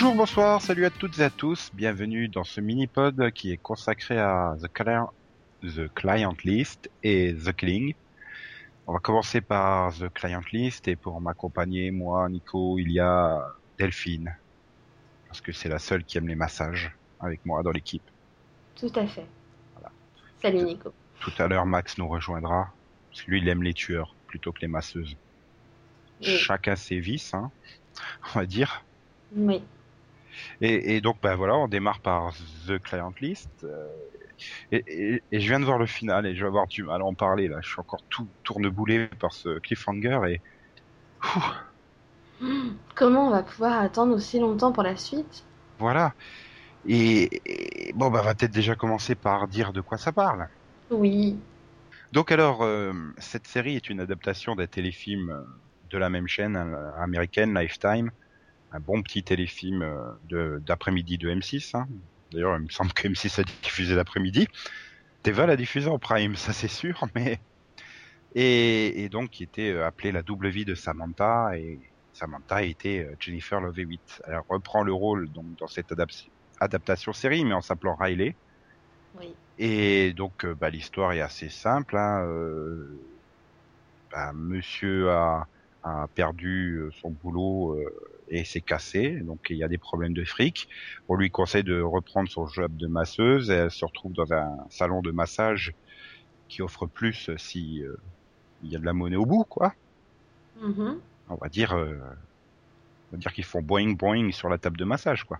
Bonjour, bonsoir, salut à toutes et à tous. Bienvenue dans ce mini-pod qui est consacré à The Client, The Client List et The Killing. On va commencer par The Client List et pour m'accompagner, moi, Nico, il y a Delphine. Parce que c'est la seule qui aime les massages avec moi dans l'équipe. Tout à fait. Voilà. Salut Nico. Tout à l'heure, Max nous rejoindra. Parce que lui, il aime les tueurs plutôt que les masseuses. Oui. Chacun ses vices, hein, on va dire. Oui. Et, et donc, ben voilà, on démarre par The Client List. euh, et, et- et je viens de voir le final et je vais avoir du mal à en parler là. Je suis encore tout tourneboulé par ce cliffhanger et Ouh, Comment on va pouvoir attendre aussi longtemps pour la suite? Voilà. Et, et bon, bah, on va peut-être déjà commencer par dire de quoi ça parle. Oui. Donc alors, euh, cette série est une adaptation d'un téléfilm euh, de la même chaîne euh, américaine, Lifetime. Un bon petit téléfilm euh, de- d'après-midi de, M6. hein. D'ailleurs, il me semble que M6 a diffusé l'après-midi. TV l'a diffusé en prime, ça c'est sûr, mais... Et, et donc, qui était euh, appelé La double vie de Samantha, et Samantha était euh, Jennifer Love Hewitt. Elle reprend le rôle donc dans cette adap- adaptation série, mais en s'appelant Riley. Oui. Et donc, bah, l'histoire est assez simple. Hein, euh, bah, monsieur a, a perdu son boulot euh, et s'est cassé, donc il y a des problèmes de fric. On lui conseille de reprendre son job de masseuse et elle se retrouve dans un salon de massage qui offre plus si euh, il y a de la monnaie au bout, quoi. Mhm. On va dire, euh, on va dire qu'ils font boing boing sur la table de massage, quoi.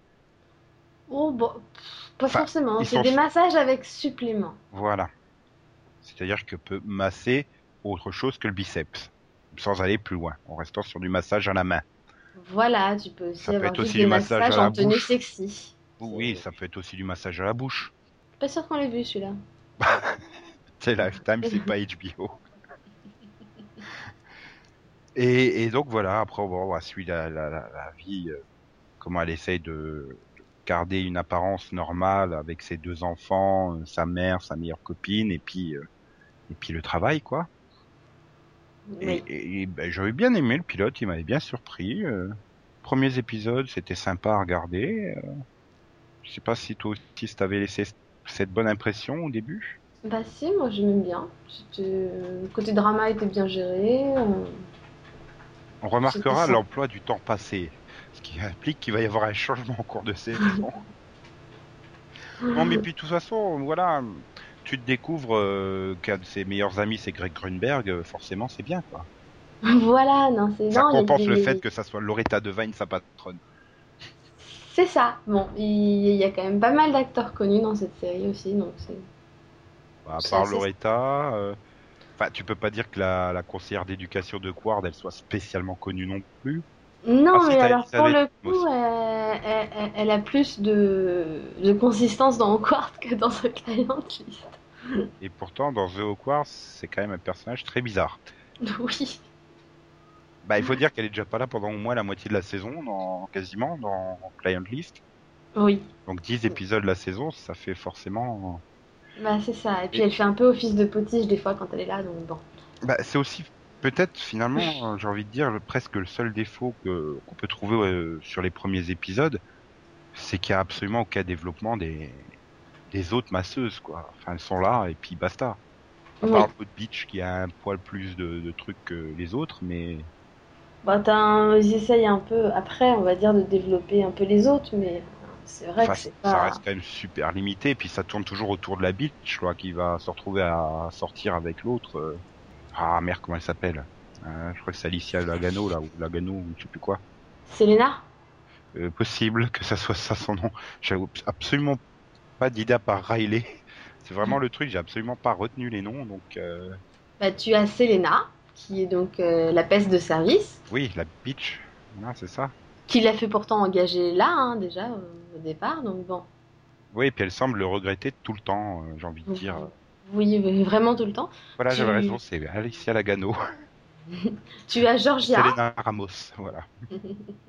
Oh, bon, pff, pas Enfin, forcément. C'est sont- des massages avec supplément. Voilà. C'est-à-dire que peut masser autre chose que le biceps, sans aller plus loin, en restant sur du massage à la main. Voilà, tu peux aussi Ça peut avoir être juste aussi des du massage massages à la en tenue bouche. sexy. Oui, ça peut être aussi du massage à la bouche. Pas sûr qu'on l'ait vu celui-là. C'est Lifetime, c'est pas HBO. Et, et donc voilà, après on va suivre la, la, la, la vie, euh, comment elle essaye de, de garder une apparence normale avec ses deux enfants, euh, sa mère, sa meilleure copine, et puis euh, et puis le travail quoi. Oui. Et, et, ben, j'avais bien aimé le pilote, il m'avait bien surpris. Euh, premiers épisodes, c'était sympa à regarder. Euh, je sais pas si toi aussi ça t'avait laissé cette bonne impression au début. Bah si, moi j'aimais bien. Le côté drama était bien géré. euh, On remarquera l'emploi du temps passé, ce qui implique qu'il va y avoir un changement au cours de saison. non, mais puis de toute façon, voilà, tu te découvres euh, qu'un de ses meilleurs amis c'est Greg Grunberg, euh, forcément c'est bien quoi. Voilà, non, c'est Ça non, compense le fait que ça soit Loretta Devine sa patronne. C'est ça. Bon, il y a quand même pas mal d'acteurs connus dans cette série aussi, donc c'est. Bah, à part Loretta, euh, enfin tu peux pas dire que la, la conseillère d'éducation de Quard elle soit spécialement connue non plus. Non, Ah, mais alors pour le coup, elle, elle- elle- elle a plus de, de consistance dans Hogwarts que dans The Client List. Et pourtant dans The Hogwarts c'est quand même un personnage très bizarre. Oui. Bah, il faut dire qu'elle est déjà pas là pendant au moins la moitié de la saison, dans, quasiment, dans Client List. Oui. Donc 10 épisodes la saison, ça fait forcément... Bah, c'est ça. Et puis Et- elle fait un peu office de potiche des fois quand elle est là, donc bon. Bah, c'est aussi peut-être finalement, euh, j'ai envie de dire, le- presque le seul défaut que qu'on peut trouver euh, sur les premiers épisodes, c'est qu'il y a absolument aucun développement des, des autres masseuses, quoi. Enfin, elles sont là et puis basta. À Oui. part Haute Beach qui a un poil plus de, de trucs que les autres, mais Bah, un- ils essayent un peu, après, on va dire, de développer un peu les autres, mais c'est vrai Enfin, que c'est ça pas. reste quand même super limité. Puis ça tourne toujours autour de la beach, quoi, qui va se retrouver à sortir avec l'autre. Ah merde, comment elle s'appelle? Euh, Je crois que c'est Alicia Lagano, là, ou Lagano, ou je sais plus quoi. Selena? Euh, possible que ça soit ça son nom. J'ai absolument pas d'idée à part Riley. C'est vraiment le truc, j'ai absolument pas retenu les noms, donc euh, Bah, tu as Selena, qui est donc la peste de service, oui, la beach, Ah, c'est ça. qui l'a fait pourtant engager là, hein, déjà, au- départ, donc bon. Oui, et puis elle semble le regretter tout le temps, j'ai envie de dire. Oui, vraiment tout le temps. Voilà, j'avais raison, c'est Alicia Lagano. Tu as Georgia, Selena Ramos, voilà.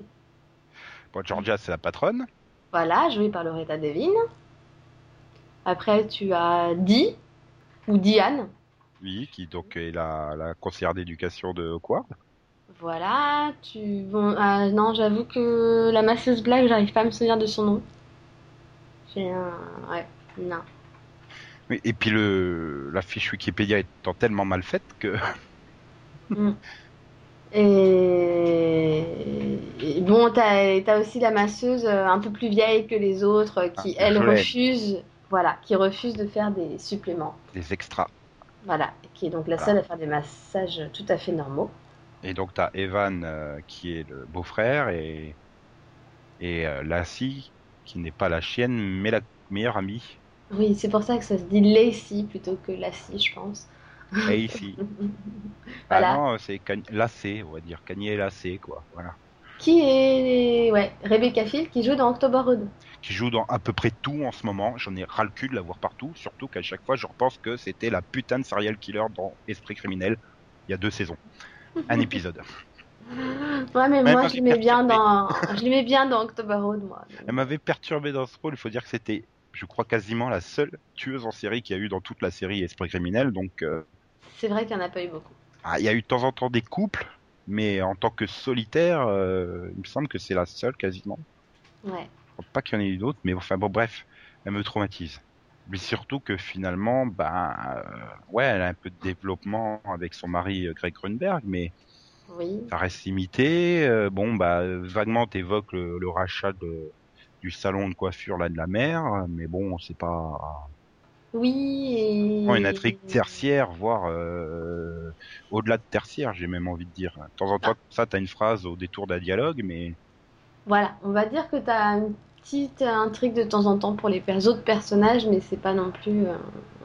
Bon, Georgia, c'est la patronne. voilà, jouée par Loretta Devine. Après, tu as Dee, ou Diane, Oui, qui donc est la, la conseillère d'éducation de Quard. Voilà, tu... Bon, ah, non, j'avoue que la masseuse blague, j'arrive pas à me souvenir de son nom. J'ai un... Ouais, non. Oui, et puis le la fiche Wikipédia étant tellement mal faite que Mm. Et... et bon, t'as as aussi la masseuse euh, un peu plus vieille que les autres euh, qui, Ah, elle, refuse, voilà, qui refuse de faire des suppléments. des extras. Voilà, qui est donc la Voilà. seule à faire des massages tout à fait normaux. Et donc t'as Evan euh, qui est le beau-frère et et euh, Lassie qui n'est pas la chienne mais la meilleure amie. Oui, c'est pour ça que ça se dit Lacey plutôt que Lassie, je pense. Lacey. Voilà. Ah non, c'est Can- Lacé, on va dire Kanye et Lacé quoi. Voilà. Qui est, ouais, Rebecca Field qui joue dans October Road. Qui joue dans à peu près tout en ce moment. J'en ai ras le cul de la voir partout. Surtout qu'à chaque fois je repense que c'était la putain de serial killer dans Esprit criminel. Il y a deux saisons. Un épisode. Ouais, mais moi, je l'aimais bien dans, je l'aimais bien dans October Road, moi. Elle m'avait perturbé dans ce rôle. Il faut dire que c'était, je crois, quasiment la seule tueuse en série qu'il y a eu dans toute la série Esprit criminel. Donc, euh, C'est vrai qu'il n'y en a pas eu beaucoup. ah, il y a eu de temps en temps des couples, mais en tant que solitaire, euh, il me semble que c'est la seule quasiment. Ouais. Je crois pas qu'il y en ait eu d'autres, mais enfin bon, bref, elle me traumatise. Mais surtout que finalement, ben, euh, ouais, elle a un peu de développement avec son mari Greg Grunberg, mais Oui. ça reste limité. Euh, bon, bah, vaguement, t'évoques le, le rachat de, du salon de coiffure là de la mer, mais bon, c'est pas Oui, et... une intrigue tertiaire, voire euh, au-delà de tertiaire, j'ai même envie de dire. De temps en temps, ça, t'as une phrase au détour d'un dialogue, mais Voilà, on va dire que tu as une petite intrigue de temps en temps pour les autres personnages, mais c'est pas non plus euh,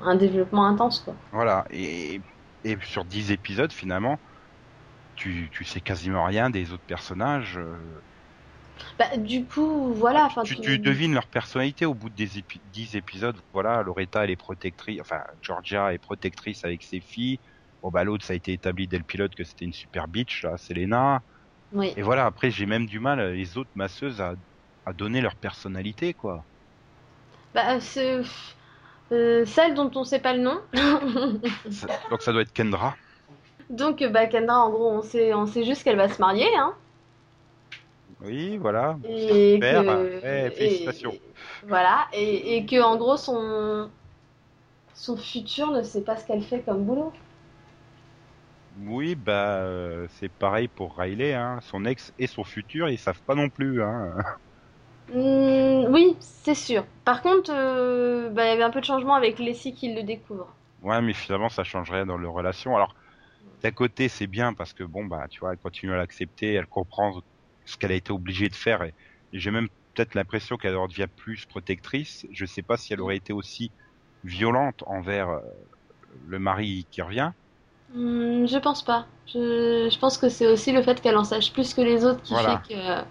un développement intense, quoi. voilà. Et, et sur 10 épisodes, finalement, tu, tu sais quasiment rien des autres personnages. euh, Bah, du coup, voilà, enfin, tu, tu devines leur personnalité au bout des épi- 10 épisodes. Voilà, Loretta, elle est protectrice, enfin, Georgia est protectrice avec ses filles. Bon, bah, l'autre, ça a été établi dès le pilote que c'était une super bitch, là, Selena. Oui. Et voilà, après, j'ai même du mal, les autres masseuses, à, à donner leur personnalité, quoi. Bah, c'est... euh, celle dont on sait pas le nom. Ça- Donc, ça doit être Kendra. Donc, euh, bah, Kendra, en gros, on sait, on sait juste qu'elle va se marier, hein. Oui, voilà. Et Super, que... félicitations. et- voilà, et, et que, en gros, son... son futur ne sait pas ce qu'elle fait comme boulot. Oui, bah, euh, c'est pareil pour Riley, hein. Son ex et son futur, ils savent pas non plus, hein. Hmm, oui, c'est sûr. Par contre, euh, bah, il y avait un peu de changement avec Leslie qui le découvre. Ouais, mais finalement, ça change rien dans leur relation. Alors, d'un côté, c'est bien parce que bon, bah, tu vois, elle continue à l'accepter, elle comprend ce qu'elle a été obligée de faire. Et, j'ai même peut-être l'impression qu'elle en devient plus protectrice. Je sais pas si elle aurait été aussi violente envers euh, le mari qui revient. Hmm, je pense pas. Je, je pense que c'est aussi le fait qu'elle en sache plus que les autres qui Voilà. fait que euh,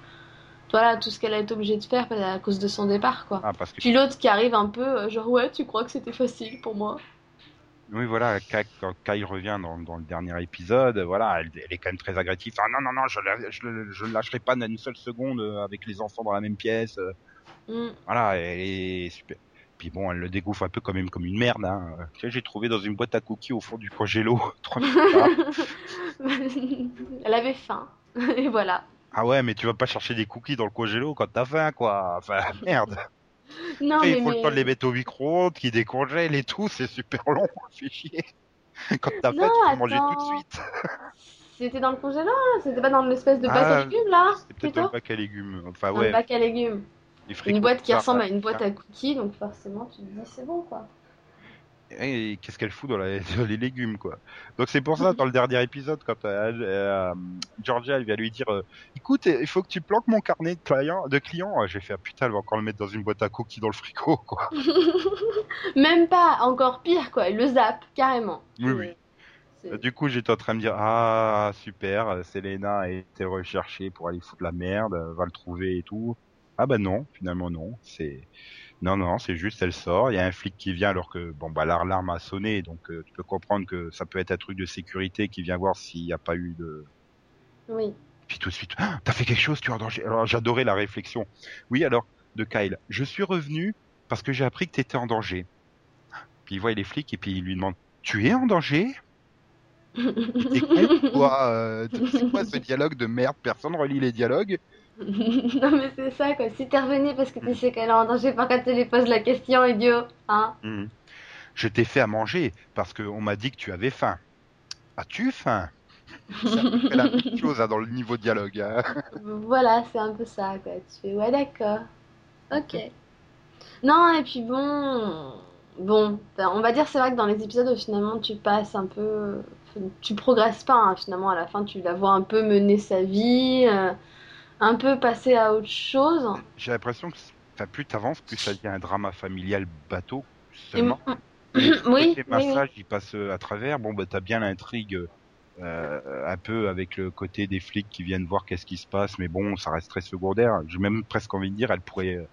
voilà tout ce qu'elle a été obligée de faire bah, à cause de son départ quoi. Ah, parce que Puis l'autre qui arrive un peu euh, genre ouais tu crois que c'était facile pour moi? Oui, voilà, quand Kyle revient dans, dans le dernier épisode, voilà, elle, elle est quand même très agressive. Ah non, non, non, je, la- je, lâcherai pas une seule seconde euh, avec les enfants dans la même pièce. euh, Hmm. Voilà, elle est super. Puis bon, elle le dégouffe un peu quand même comme une merde. Hein. Que j'ai trouvé dans une boîte à cookies au fond du congélo. Elle avait faim et voilà. ah ouais, mais tu vas pas chercher des cookies dans le congélo quand t'as faim, quoi. Enfin, merde. Non Après, mais, il faut le temps de les mettre au micro-ondes, qui décongèlent et tout. C'est super long. Fait chier. Quand t'as faim, tu peux manger tout de suite. C'était dans le congélateur, c'était pas dans l'espèce de bac Ah, à légumes là C'est peut-être plutôt un bac à légumes. Enfin, Un ouais. bac à légumes. Une boîte qui ressemble à une boîte à cookies, donc forcément tu te dis c'est bon quoi. Et qu'est-ce qu'elle fout dans, la- dans les légumes, quoi. Donc c'est pour ça, dans le dernier épisode, quand euh, elle- euh, Georgia, elle vient lui dire, euh, écoute, il faut que tu planques mon carnet de clients, de clients. J'ai fait, ah, putain, elle va encore le mettre dans une boîte à cookies dans le frigo, quoi. Même pas, encore pire quoi, elle le zappe carrément. Oui, oui. Du coup, j'étais en train de me dire, ah, super, Selena a été recherchée pour aller foutre la merde, va le trouver et tout. Ah bah non, finalement non, c'est... Non, non, c'est juste, elle sort, il y a un flic qui vient alors que, bon, bah, l'alarme a sonné, donc euh, tu peux comprendre que ça peut être un truc de sécurité qui vient voir s'il n'y a pas eu de... Oui. Puis tout de suite, Ah, t'as fait quelque chose, tu es en danger. Alors j'adorais la réflexion. Oui, alors, de Kyle, je suis revenu parce que j'ai appris que t'étais en danger. Puis il voit les flics et puis il lui demande, tu es en danger? T'es con, quoi euh, C'est quoi ce dialogue de merde? Personne relit les dialogues. non mais c'est ça quoi. Si t'es revenu parce que tu sais qu'elle est en danger, par contre tu lui poses la question, idiot, hein Hmm. Je t'ai fait à manger parce qu'on m'a dit que tu avais faim. As-tu faim? C'est la même chose hein, dans le niveau dialogue. hein. Voilà, c'est un peu ça quoi. Tu fais ouais d'accord, ok. Non et puis bon, bon, ben, on va dire c'est vrai que dans les épisodes où finalement tu passes un peu, tu progresses pas hein, finalement à la fin tu la vois un peu mener sa vie, euh, un peu passer à autre chose. J'ai l'impression que enfin, plus t'avances, plus ça devient un drama familial bateau Et seulement. m- Les oui, oui, côtés oui. massage, ils passent euh, à travers. Bon, bah, t'as bien l'intrigue euh, un peu avec le côté des flics qui viennent voir qu'est-ce qui se passe, mais bon, ça reste très secondaire. J'ai même presque envie de dire, elle pourrait euh,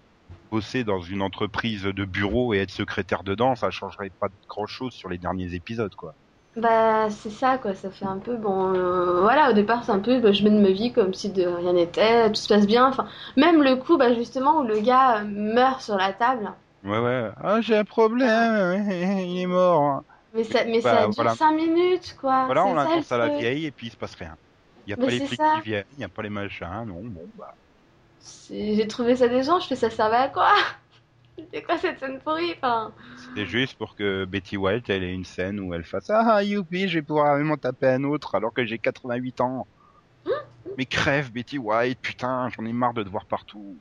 bosser dans une entreprise de bureau et être secrétaire dedans, ça changerait pas grand-chose sur les derniers épisodes, quoi. Bah, c'est ça, quoi. Ça fait un peu, bon, euh, voilà, au départ, c'est un peu, bah, je mène ma vie comme si de rien n'était, tout se passe bien. Enfin, même le coup, bah, justement, où le gars euh, meurt sur la table. Ouais, ouais. Ah, j'ai un problème, il est mort. Mais ça, mais Bah, ça dure voilà. 5 minutes, quoi. Voilà, on ça, le annonce à la vieille et puis il se passe rien. Il y a Mais pas les flics ça. qui viennent, il y a pas les machins, non, bon, bah. J'ai trouvé ça décevant, je fais ça servait à quoi? C'était quoi cette scène pourrie? Enfin, C'était juste pour que Betty White, elle ait une scène où elle fasse Ah, youpi, je vais pouvoir m'en taper un autre alors que j'ai 88 ans. Mais crève, Betty White, putain, j'en ai marre de te voir partout.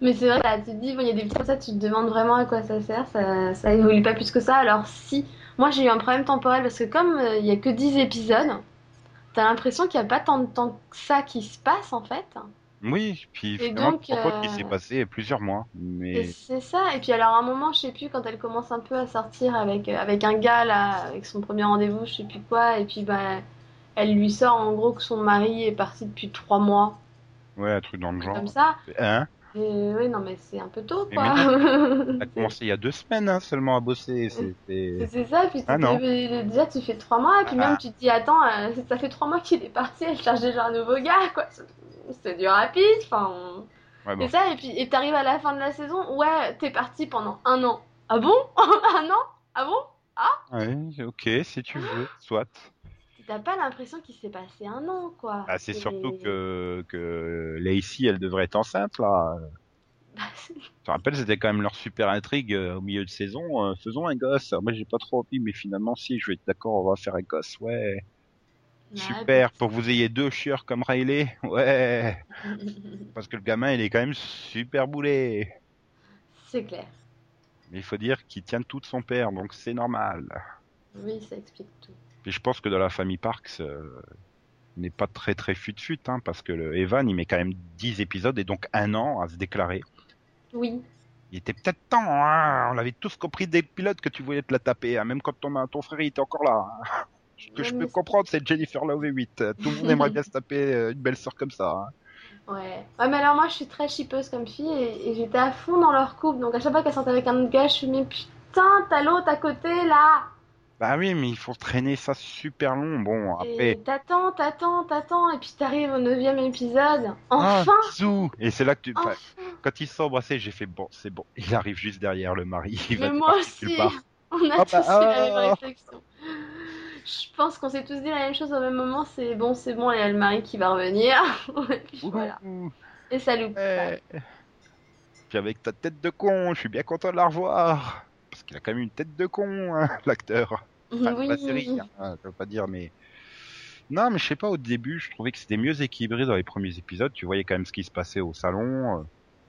mais c'est vrai, là, tu te dis, bon, il y a des petits comme ça, tu te demandes vraiment à quoi ça sert, ça, ça évolue pas plus que ça. Alors, si, moi j'ai eu un problème temporel parce que comme euh, il y a que 10 épisodes, t'as l'impression qu'il n'y a pas tant de temps que ça qui se passe en fait. Oui, puis Et finalement, donc, euh, s'est passé plusieurs mois. Mais c'est ça. Et puis alors à un moment, je sais plus, quand elle commence un peu à sortir avec, euh, avec un gars là, avec son premier rendez-vous, je sais plus quoi, et puis bah, elle lui sort en gros que son mari est parti depuis 3 mois, ouais, un truc dans le genre. comme ça. Hein? Et oui, non mais c'est un peu tôt quoi. Elle a commencé il y a deux semaines hein, seulement à bosser. C'est ça, puis tu Ah, t'es- déjà tu fais trois mois, et puis Ah. même tu te dis, attends, euh, ça fait trois mois qu'il est parti, elle cherche déjà un nouveau gars, quoi. C'est- du rapide, enfin. on- Ouais, bon. Et ça, et puis et t'arrives à la fin de la saison, ouais, t'es parti pendant un an. Ah bon? Un an? Ah bon? Ouais, ok, si tu veux, soit. T'as pas l'impression qu'il s'est passé un an, quoi. Ah, c'est surtout que, que Lacey, elle devrait être enceinte, là. Bah, Je te rappelle, c'était quand même leur super intrigue euh, au milieu de saison. euh, faisons un gosse. Alors, moi, j'ai pas trop envie, mais finalement, si, je vais être d'accord, on va faire un gosse. Ouais, Ouais, super. Pour que vous ayez deux chieurs comme Riley. Ouais, parce que le gamin, il est quand même super boulé. C'est clair. Mais il faut dire qu'il tient tout de son père, donc c'est normal. Oui, ça explique tout. Puis je pense que dans la famille Parks, euh, n'est pas très très fut-fut, hein, parce que le Evan, il met quand même 10 épisodes et donc un an à se déclarer. Oui. Il était peut-être temps, hein. on avait tous compris dès le pilote que tu voulais te la taper, hein, même quand ton, ton frère il était encore là. Ce que je peux comprendre, c'est Jennifer Love Hewitt. Tout le monde aimerait bien se taper euh, une belle sœur comme ça. hein. Ouais. Ouais, mais alors moi, je suis très chipeuse comme fille, et, et j'étais à fond dans leur couple, donc à chaque fois qu'elle sortait avec un autre gars, je suis, mais putain, t'as l'autre à côté, là Bah oui, mais il faut traîner ça super long. Bon, après. Et t'attends, t'attends, t'attends, et puis t'arrives au neuvième épisode. Ah, Enfin bisous Et c'est là que tu. enfin, Enfin Quand ils sont embrassés, j'ai fait bon, c'est bon. Il arrive juste derrière le mari. Il va Mais moi partir aussi. On a Ah bah, tous eu la même ah. réflexion. Je pense qu'on s'est tous dit la même chose au même moment, c'est bon, c'est bon, il y a le mari qui va revenir. Et puis voilà. Et ça loupe ouais. Puis avec ta tête de con, je suis bien content de la revoir. Parce qu'il a quand même une tête de con, hein, l'acteur. Enfin, Oui. la série, hein, je veux pas dire, mais. Non, mais je sais pas, au début, je trouvais que c'était mieux équilibré dans les premiers épisodes. Tu voyais quand même ce qui se passait au salon. euh,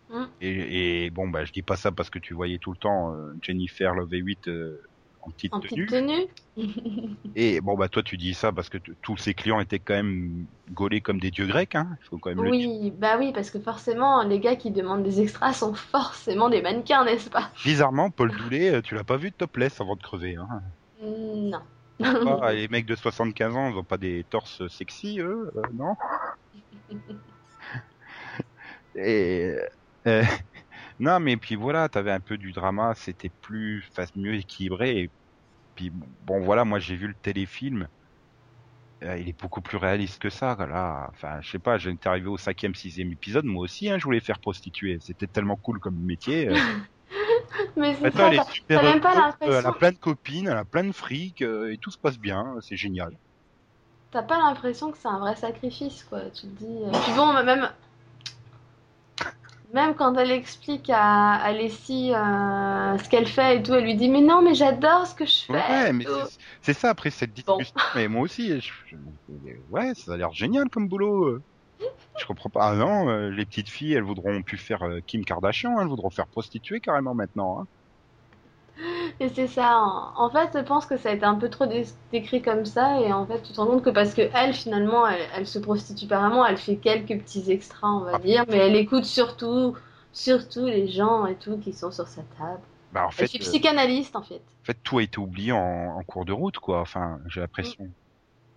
Mm. Et, et bon, bah, je dis pas ça parce que tu voyais tout le temps euh, Jennifer Love Hewitt euh, en petite En tenue. petite tenue. Et bon, bah, toi, tu dis ça parce que tous ces clients étaient quand même gaulés comme des dieux grecs, hein. Faut quand même le. Oui, bah oui, parce que forcément, les gars qui demandent des extras sont forcément des mannequins, n'est-ce pas? Bizarrement, Paul Doulet, euh, tu l'as pas vu de topless avant de crever, hein. Non. Les mecs de 75 ans, ils ont pas des torses sexy, eux, euh, non? Et euh, non, mais puis voilà, t'avais un peu du drama, c'était plus, enfin, mieux équilibré. Et puis bon, voilà, moi j'ai vu le téléfilm. euh, il est beaucoup plus réaliste que ça, là. Enfin, je sais pas, j'étais arrivé au cinquième, sixième épisode, moi aussi, hein, je voulais faire prostituer. C'était tellement cool comme métier. euh. Mais c'est Attends, ça, elle t'as est super t'as même pas heureuse, l'impression. elle a plein de copines, elle a plein de fric, euh, et tout se passe bien, c'est génial. T'as pas l'impression que c'est un vrai sacrifice, quoi. Tu te dis. euh, Puis bon, même. Même quand elle explique à, à Leslie euh, ce qu'elle fait et tout, elle lui dit Mais non, mais j'adore ce que je fais. Ouais, mais c'est- c'est ça après cette Bon. discussion. Mais moi aussi, je- je- ouais, ça a l'air génial comme boulot. euh. Je comprends pas. Ah non, euh, les petites filles, elles voudront plus faire Kim Kardashian, elles voudront faire prostituer carrément maintenant. Hein. Et c'est ça. En, en fait, je pense que ça a été un peu trop dé- décrit comme ça. Et en fait, tu te rends compte que parce que elle, finalement, elle, elle se prostitue pas vraiment, elle fait quelques petits extras, on va Ah. dire. Mais elle écoute surtout, surtout les gens et tout qui sont sur sa table. Bah en fait, fait euh, psychanalyste, en fait. en fait, tout a été oublié en, en cours de route, quoi. Enfin, j'ai l'impression.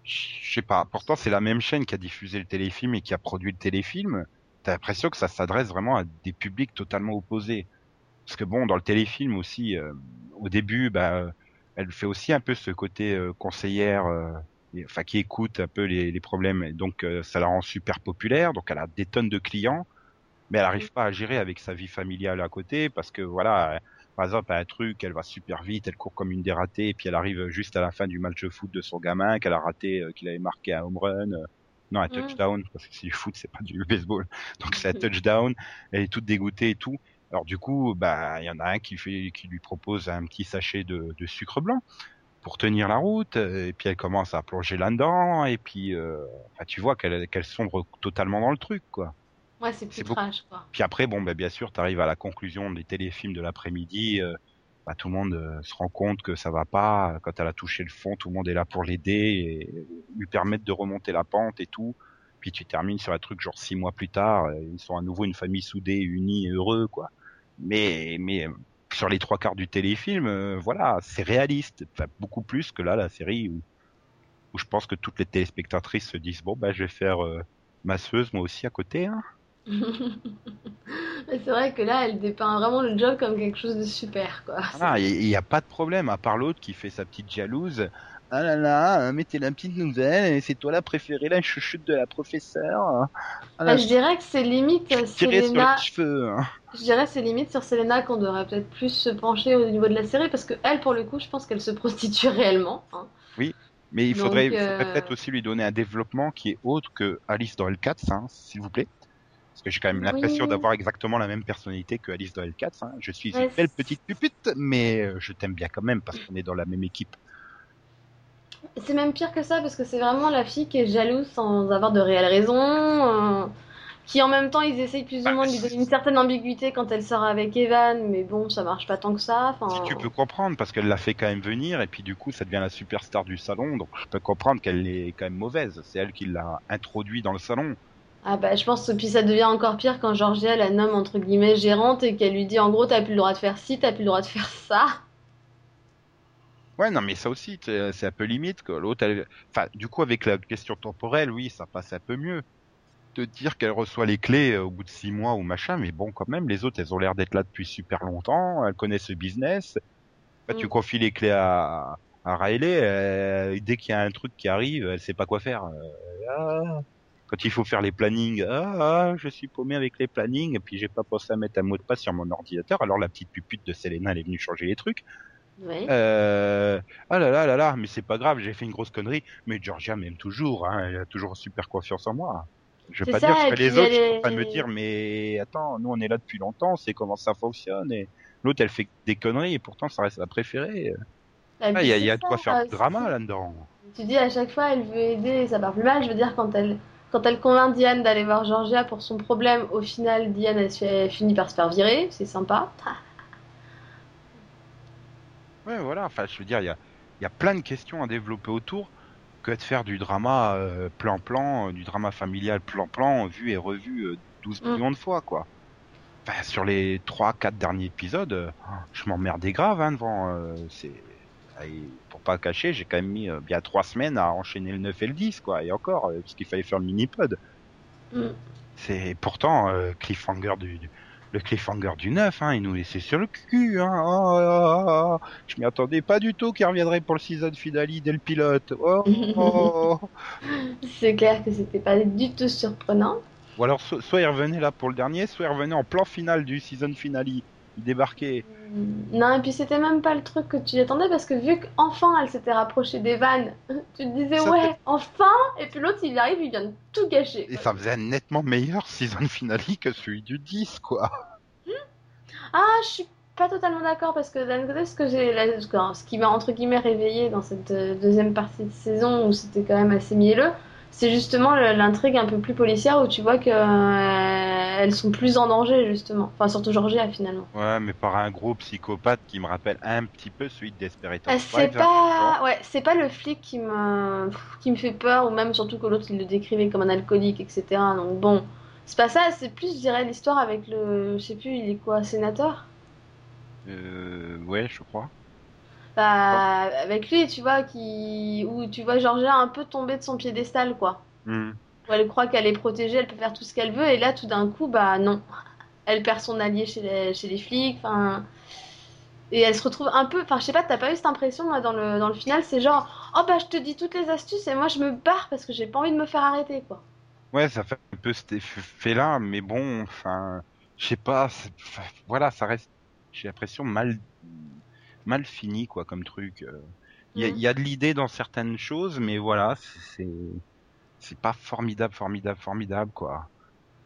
Je sais pas. Pourtant, c'est la même chaîne qui a diffusé le téléfilm et qui a produit le téléfilm. T'as l'impression que ça s'adresse vraiment à des publics totalement opposés. Parce que bon, dans le téléfilm aussi, euh, au début, bah, euh, elle fait aussi un peu ce côté euh, conseillère, et- enfin qui écoute un peu les, les problèmes. Et donc, ça la rend super populaire. Donc, elle a des tonnes de clients, mais elle n'arrive pas à gérer avec sa vie familiale à côté parce que voilà, par exemple, un truc, elle va super vite, elle court comme une dératée, et puis elle arrive juste à la fin du match de foot de son gamin qu'elle a raté, qu'il avait marqué un home run, non un Mm. touchdown, parce que c'est du foot, c'est pas du baseball, donc c'est un touchdown. Elle est toute dégoûtée et tout. Alors du coup, bah il y en a un qui fait, qui lui propose un petit sachet de, de sucre blanc pour tenir la route, euh, et puis elle commence à plonger là-dedans, et puis euh, enfin, tu vois qu'elle sombre totalement dans le truc, quoi. Ouais, c'est plus beaucoup- trash, quoi. Puis après, bon, bah, bien sûr, tu arrives à la conclusion des téléfilms de l'après-midi. euh, bah, tout le monde euh, se rend compte que ça va pas. Quand elle a touché le fond, tout le monde est là pour l'aider et lui permettre de remonter la pente et tout. Puis tu termines sur un truc genre six mois plus tard, ils sont à nouveau une famille soudée, unie et heureux, quoi. Mais, mais euh, sur les trois quarts du téléfilm, euh, voilà, c'est réaliste. Enfin, beaucoup plus que là, la série où, où je pense que toutes les téléspectatrices se disent bon, bah, je vais faire euh, masseuse moi aussi à côté, hein. C'est vrai que là, elle dépeint vraiment le job comme quelque chose de super, quoi. Ah, il n'y a pas de problème, à part l'autre qui fait sa petite jalouse. Ah là là, mettez la petite nouvelle, et c'est toi la préférée, la chouchoute de la professeure. Ah Ah, je dirais que c'est limite tirez sur Selena. les cheveux. hein. Je dirais c'est limite sur Selena qu'on devrait peut-être plus se pencher au niveau de la série parce que elle, pour le coup, je pense qu'elle se prostitue réellement. hein. Mais il faudrait, euh, faudrait peut-être aussi lui donner un développement qui est autre que Alice dans L4, hein, s'il vous plaît. Parce que j'ai quand même l'impression Oui. d'avoir exactement la même personnalité que Alice dans L4. Hein. Je suis Ouais, une belle petite pupute, mais euh, je t'aime bien quand même parce qu'on est dans la même équipe. C'est même pire que ça parce que c'est vraiment la fille qui est jalouse sans avoir de réelle raison. euh, Qui en même temps, ils essayent plus ou Bah, moins de lui donner une certaine ambiguïté quand elle sort avec Evan, mais bon, ça marche pas tant que ça. Si tu peux comprendre, parce qu'elle l'a fait quand même venir, et puis du coup, ça devient la superstar du salon, donc je peux comprendre qu'elle est quand même mauvaise. C'est elle qui l'a introduit dans le salon. Ah bah je pense que puis ça devient encore pire quand Georgia la nomme entre guillemets gérante et qu'elle lui dit en gros t'as plus le droit de faire ci, t'as plus le droit de faire ça. Ouais, non, mais ça aussi, c'est un peu limite. L'autre, elle... enfin, du coup, avec la question temporelle, oui, ça passe un peu mieux. De dire qu'elle reçoit les clés euh, au bout de six mois ou machin, mais bon, quand même, les autres, elles ont l'air d'être là depuis super longtemps, elles connaissent le business. Bah, tu Mm. confies les clés à, à Riley, euh, dès qu'il y a un truc qui arrive, elle sait pas quoi faire. Euh, ah. Quand il faut faire les plannings, ah, ah, je suis paumé avec les plannings, et puis j'ai pas pensé à mettre un mot de passe sur mon ordinateur, alors la petite pupute de Selena, elle est venue changer les trucs. Oui. Euh, ah là là là là, mais c'est pas grave, j'ai fait une grosse connerie. Mais Georgia m'aime toujours, hein, elle a toujours super confiance en moi. Je vais C'est pas ça, dire ce que les autres elle sont en train de me dire, mais attends, nous on est là depuis longtemps, on sait comment ça fonctionne. Et l'autre elle fait des conneries et pourtant ça reste la préférée. Ah, puis Il y a, c'est il y a de quoi faire du drama c'est- là-dedans. Tu dis à chaque fois elle veut aider et ça part plus mal. Je veux dire quand elle quand elle convainc Diane d'aller voir Georgia pour son problème, au final Diane elle, se fait- elle finit par se faire virer, c'est sympa. Ouais, voilà, enfin je veux dire, il y a, il y a plein de questions à développer autour que de faire du drama euh, plan-plan, euh, du drama familial plan-plan, vu et revu euh, 12 Mm. millions de fois, quoi. Enfin, sur les 3-4 derniers épisodes, euh, je m'emmerdais grave hein, devant. euh, c'est... et Pour pas cacher, j'ai quand même mis euh, bien 3 semaines à enchaîner le 9 et le 10, quoi, et encore, euh, parce qu'il fallait faire le mini-pod. Mm. C'est pourtant euh, cliffhanger du, du- le cliffhanger du 9, hein, il nous laissait sur le cul. Hein. Oh, oh, oh, oh. Je m'y attendais pas du tout qu'il reviendrait pour le season finale dès le pilote. Oh, oh. C'est clair que c'était pas du tout surprenant. Ou alors so- soit il revenait là pour le dernier, soit il revenait en plan final du season finale. Il débarquait. Non, et puis c'était même pas le truc que tu attendais parce que vu qu'enfin elle s'était rapprochée des vannes, tu te disais ouais, enfin, et puis l'autre il arrive, il vient de tout gâcher. Et ça faisait un nettement meilleur season finale que celui du 10, quoi. Ah, je suis pas totalement d'accord parce que d'un côté, ce que j'ai, ce qui m'a entre guillemets réveillé dans cette euh, deuxième partie de saison où c'était quand même assez mielleux, c'est justement l'intrigue un peu plus policière où tu vois que euh, elles sont plus en danger justement. Enfin surtout Georgia finalement. Ouais, mais par un gros psychopathe qui me rappelle un petit peu celui de Desperate euh, C'est pas, ouais, c'est pas le flic qui me qui me fait peur ou même surtout que l'autre il le décrivait comme un alcoolique, etc. Donc bon, c'est pas ça. C'est plus, je dirais, l'histoire avec le, je sais plus, il est quoi, sénateur? Euh, ouais, je crois. Bah, avec lui, tu vois, qui, où tu vois Georgia un peu tomber de son piédestal, quoi. Où elle croit qu'elle est protégée, elle peut faire tout ce qu'elle veut, et là, tout d'un coup, bah non, elle perd son allié chez les, chez les flics, enfin. Et elle se retrouve un peu, enfin je sais pas, t'as pas eu cette impression moi dans le, dans le final, c'est genre, oh bah je te dis toutes les astuces et moi je me barre parce que j'ai pas envie de me faire arrêter quoi. Ouais, ça fait un peu cet effet-là, mais bon, enfin, je sais pas, voilà, ça reste, j'ai l'impression mal mal fini quoi comme truc. Euh. Il y, a, de l'idée dans certaines choses, mais voilà, c'est c'est pas formidable, formidable, formidable quoi.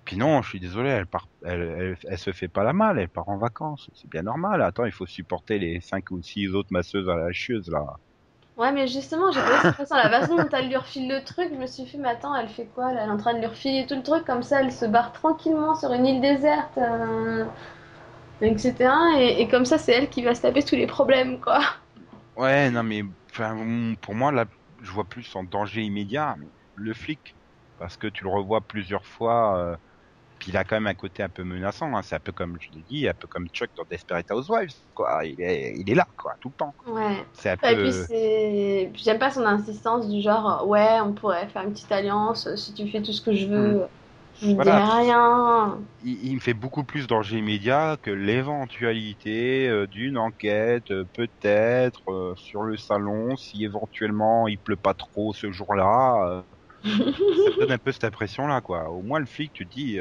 Puis non, je suis désolé, elle part, elle, elle, se fait pas la mal, elle part en vacances, c'est bien normal. Attends, il faut supporter les cinq ou six autres masseuses à la chieuse là. Ouais, mais justement, j'ai pas l'impression, la façon dont elle lui refile le truc, je me suis fait, mais attends, elle fait quoi Elle est en train de lui refiler tout le truc, comme ça, elle se barre tranquillement sur une île déserte. Euh etc. Et, comme ça, c'est elle qui va se taper tous les problèmes, quoi. Ouais, non, mais pour moi, là, je vois plus en danger immédiat le flic, parce que tu le revois plusieurs fois. Euh, puis il a quand même un côté un peu menaçant. Hein. C'est un peu comme je l'ai dit, un peu comme Chuck dans Desperate Housewives. Quoi, il est, il est là, quoi, tout le temps. Ouais. C'est un peu... Et puis j'aime pas son insistance du genre, ouais, on pourrait faire une petite alliance si tu fais tout ce que je veux. Hmm. Je rien. Il, me fait beaucoup plus danger immédiat que l'éventualité euh, d'une enquête, euh, peut-être euh, sur le salon, si éventuellement il pleut pas trop ce jour-là. ça donne un peu cette impression-là, quoi. Au moins le flic, tu te dis,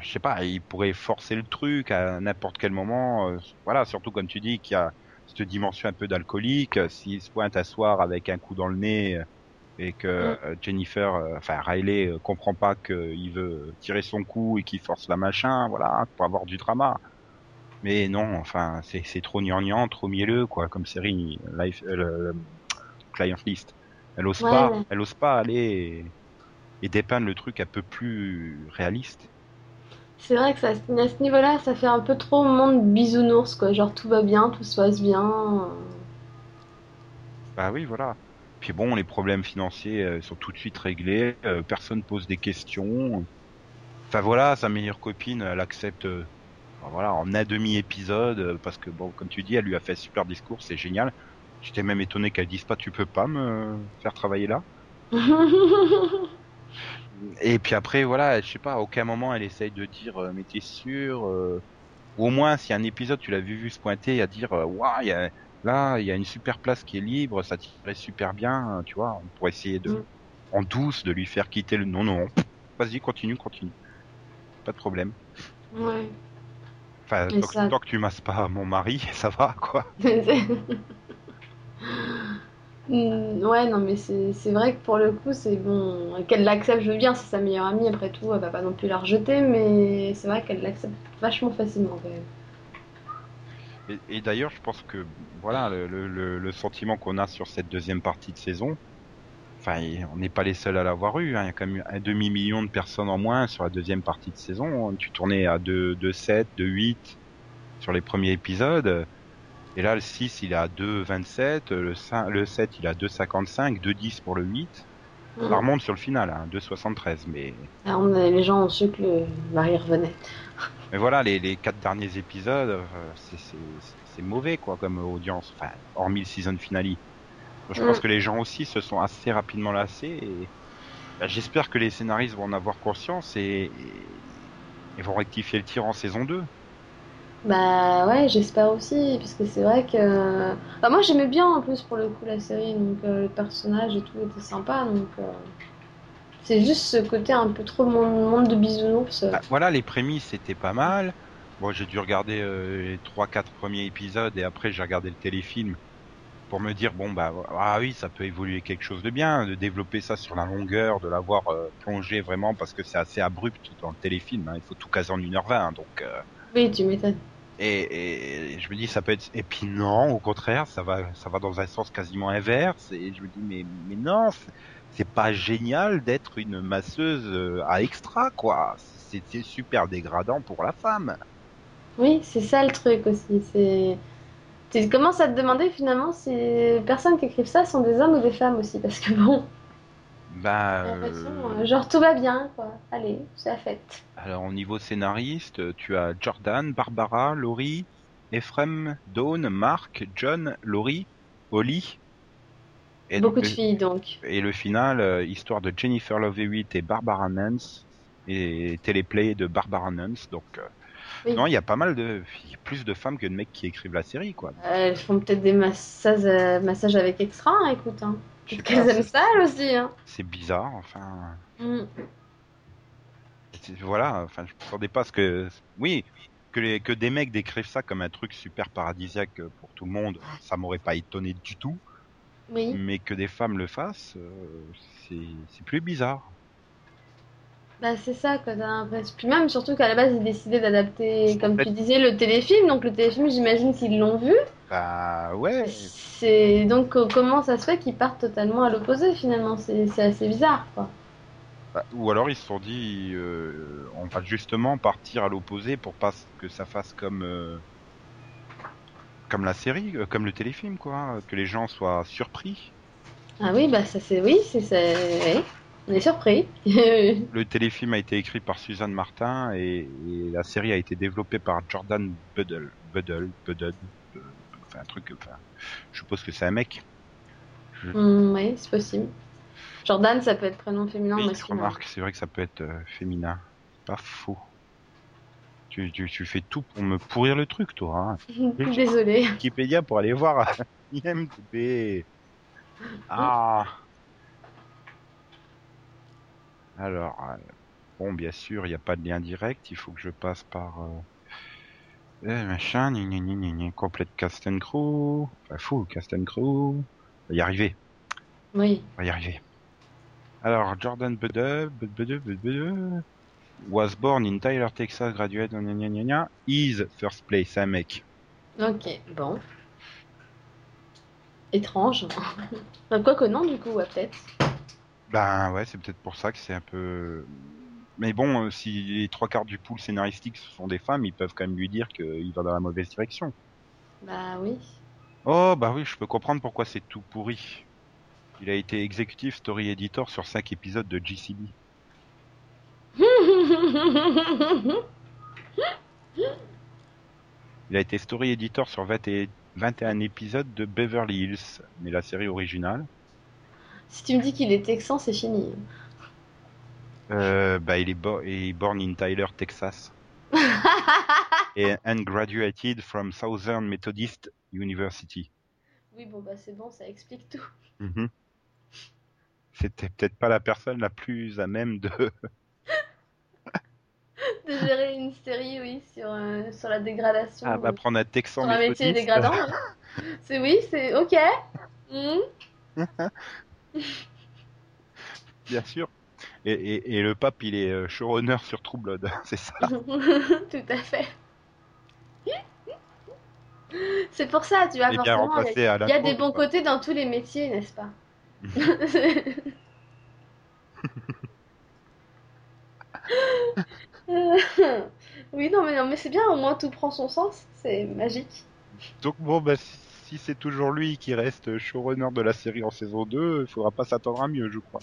je sais pas, il pourrait forcer le truc à n'importe quel moment. voilà, surtout comme tu dis qu'il y a cette dimension un peu d'alcoolique. S'il se pointe à soir avec un coup dans le nez et que mm. euh, Jennifer, euh, enfin Riley, euh, comprend pas qu'il veut tirer son coup et qu'il force la machin, voilà, pour avoir du drama. Mais non, enfin, c'est trop gnangnan, trop mielleux, quoi, comme série Life, Client List. Elle ose pas, elle ose pas aller et, dépeindre le truc un peu plus réaliste. C'est vrai que ça, à ce niveau-là, ça fait un peu trop monde bisounours, quoi. Genre tout va bien, tout se passe bien. Bah oui, voilà. Puis bon, les problèmes financiers euh, sont tout de suite réglés, euh, personne pose des questions. Enfin voilà, sa meilleure copine, elle accepte euh, voilà, en un demi-épisode, parce que bon, comme tu dis, elle lui a fait un super discours, c'est génial. J'étais même étonné qu'elle dise pas tu peux pas me faire travailler là. Et puis après, voilà, je sais pas, à aucun moment elle essaye de dire mais t'es sûr Ou au moins, si un épisode tu l'as vu vu se pointer, à dire waouh, il y a Là, il y a une super place qui est libre, ça tirait super bien, tu vois. On pourrait essayer de, mm. en douce, de lui faire quitter le non, non. Vas-y, continue, continue. Pas de problème. Ouais. Enfin, tant, que tu masses pas mon mari, ça va, quoi. Mm, ouais, non, mais c'est vrai que pour le coup, c'est bon. Qu'elle l'accepte, je veux bien, c'est sa meilleure amie, après tout, elle va pas non plus la rejeter, mais c'est vrai qu'elle l'accepte vachement facilement quand même. Et, d'ailleurs, je pense que voilà le, sentiment qu'on a sur cette deuxième partie de saison. Enfin, on n'est pas les seuls à l'avoir eu. Hein. Il y a quand même un demi million de personnes en moins sur la deuxième partie de saison. Tu tournais à 2, 2 7, 2 8 sur les premiers épisodes. Et là, le 6, il est à 2,27. Le, le 7, il à 2,55. 2,10 pour le 8. Ça remonte sur le final, hein, 2,73. Mais... Ah, les gens ont su que le mari revenait. Mais voilà, les, les quatre derniers épisodes, euh, c'est mauvais quoi comme audience, enfin, hormis le season finale. Je pense mm. que les gens aussi se sont assez rapidement lassés et bah, j'espère que les scénaristes vont en avoir conscience et, et, vont rectifier le tir en saison 2. Bah ouais, j'espère aussi, parce que c'est vrai que... Bah, moi j'aimais bien en plus pour le coup la série, donc euh, le personnage et tout était sympa, donc... Euh, c'est juste ce côté un peu trop monde, monde de bisounours. Bah, voilà, les prémices c'était pas mal. Bon, j'ai dû regarder euh, les trois, quatre premiers épisodes et après j'ai regardé le téléfilm pour me dire bon bah ah oui ça peut évoluer quelque chose de bien, de développer ça sur la longueur, de l'avoir euh, plongé vraiment parce que c'est assez abrupt dans le téléfilm. Hein, il faut tout caser en 1h20 donc. Euh, oui, tu m'étonnes. Et, et, je me dis ça peut être et puis non au contraire ça va ça va dans un sens quasiment inverse et je me dis mais mais non c'est pas génial d'être une masseuse à extra quoi c'est super dégradant pour la femme oui, c'est ça le truc aussi. C'est tu commences à te demander finalement si les personnes qui écrivent ça sont des hommes ou des femmes aussi, parce que bon. Bah. Euh, genre tout va bien, quoi. Allez, c'est la fête. Alors au niveau scénariste, tu as Jordan, Barbara, Laurie, Ephraim, Dawn, Mark, John, Laurie, Holly. Et Beaucoup de filles donc. Et le final, euh, histoire de Jennifer Love Hewitt et Barbara Nance et téléplay de Barbara Nance, donc. Euh, non, il y a pas mal de, plus de femmes que de mecs qui écrivent la série, quoi. elles font peut-être des massages, euh, massages avec extra, hein, écoute. Hein. qu'elles aiment ça, elles aussi. Hein. C'est bizarre, enfin. Mm. Voilà, enfin, je ne m'attendais pas ce que. Oui, que, les, que des mecs décrivent ça comme un truc super paradisiaque pour tout le monde, ça m'aurait pas étonné du tout. Oui. Mais que des femmes le fassent, euh, c'est plus bizarre. Bah c'est ça quoi, t'as l'impression. Puis même surtout qu'à la base ils décidaient d'adapter, comme tu disais, le téléfilm. Donc le téléfilm, j'imagine qu'ils l'ont vu. Bah ouais. C'est donc comment ça se fait qu'ils partent totalement à l'opposé finalement? C'est assez bizarre quoi. Bah, ou alors ils se sont dit, euh, on va justement partir à l'opposé pour pas que ça fasse comme euh, comme la série, euh, comme le téléfilm quoi, que les gens soient surpris. Ah oui bah ça c'est oui c'est on est surpris. le téléfilm a été écrit par Suzanne Martin et, la série a été développée par Jordan Buddle. Buddle, Buddle, euh, enfin un truc, enfin, je suppose que c'est un mec. Hmm, oui, c'est possible. Jordan, ça peut être prénom féminin oui, Remarque, c'est vrai que ça peut être euh, féminin. Pas faux. Tu, tu, tu, fais tout pour me pourrir le truc, toi. Hein. Désolé. Wikipédia pour aller voir IMDb. Ah. Alors, euh, bon, bien sûr, il n'y a pas de lien direct, il faut que je passe par... Euh, eh, machin, ni ni ni ni complète cast and crew, enfin full cast and crew, on va y arriver. Oui. On va y arriver. Alors, Jordan Bede, was born in Tyler, Texas, graduate, gna gna gna is first place, un mec. Ok, bon. Étrange. Quoi que non, du coup, ouais, peut-être. Ben ouais, c'est peut-être pour ça que c'est un peu. Mais bon, euh, si les trois quarts du pool scénaristique sont des femmes, ils peuvent quand même lui dire qu'il va dans la mauvaise direction. Bah oui. Oh bah oui, je peux comprendre pourquoi c'est tout pourri. Il a été exécutif story editor sur 5 épisodes de GCB. Il a été story editor sur 21 épisodes de Beverly Hills, mais la série originale. Si tu me dis qu'il est texan, c'est fini. Euh, bah, il est, born in Tyler, Texas. et and graduated from Southern Methodist University. Oui, bon, bah c'est bon, ça explique tout. Mhm. C'était peut-être pas la personne la plus à même de. De gérer une série, oui, sur, euh, sur la dégradation. Ah, bah prendre un texan sur un métier dégradant. c'est oui, c'est ok. Hmm. Bien sûr. Et, le pape, il est euh, showrunner sur True Blood, c'est ça? Tout à fait. C'est pour ça, tu vois, forcément, il y a, des bons côtés dans tous les métiers, n'est-ce pas? Oui, non, mais, non, mais c'est bien, au moins tout prend son sens, c'est magique. Donc bon, bah, si c'est toujours lui qui reste showrunner de la série en saison 2, il faudra pas s'attendre à mieux, je crois.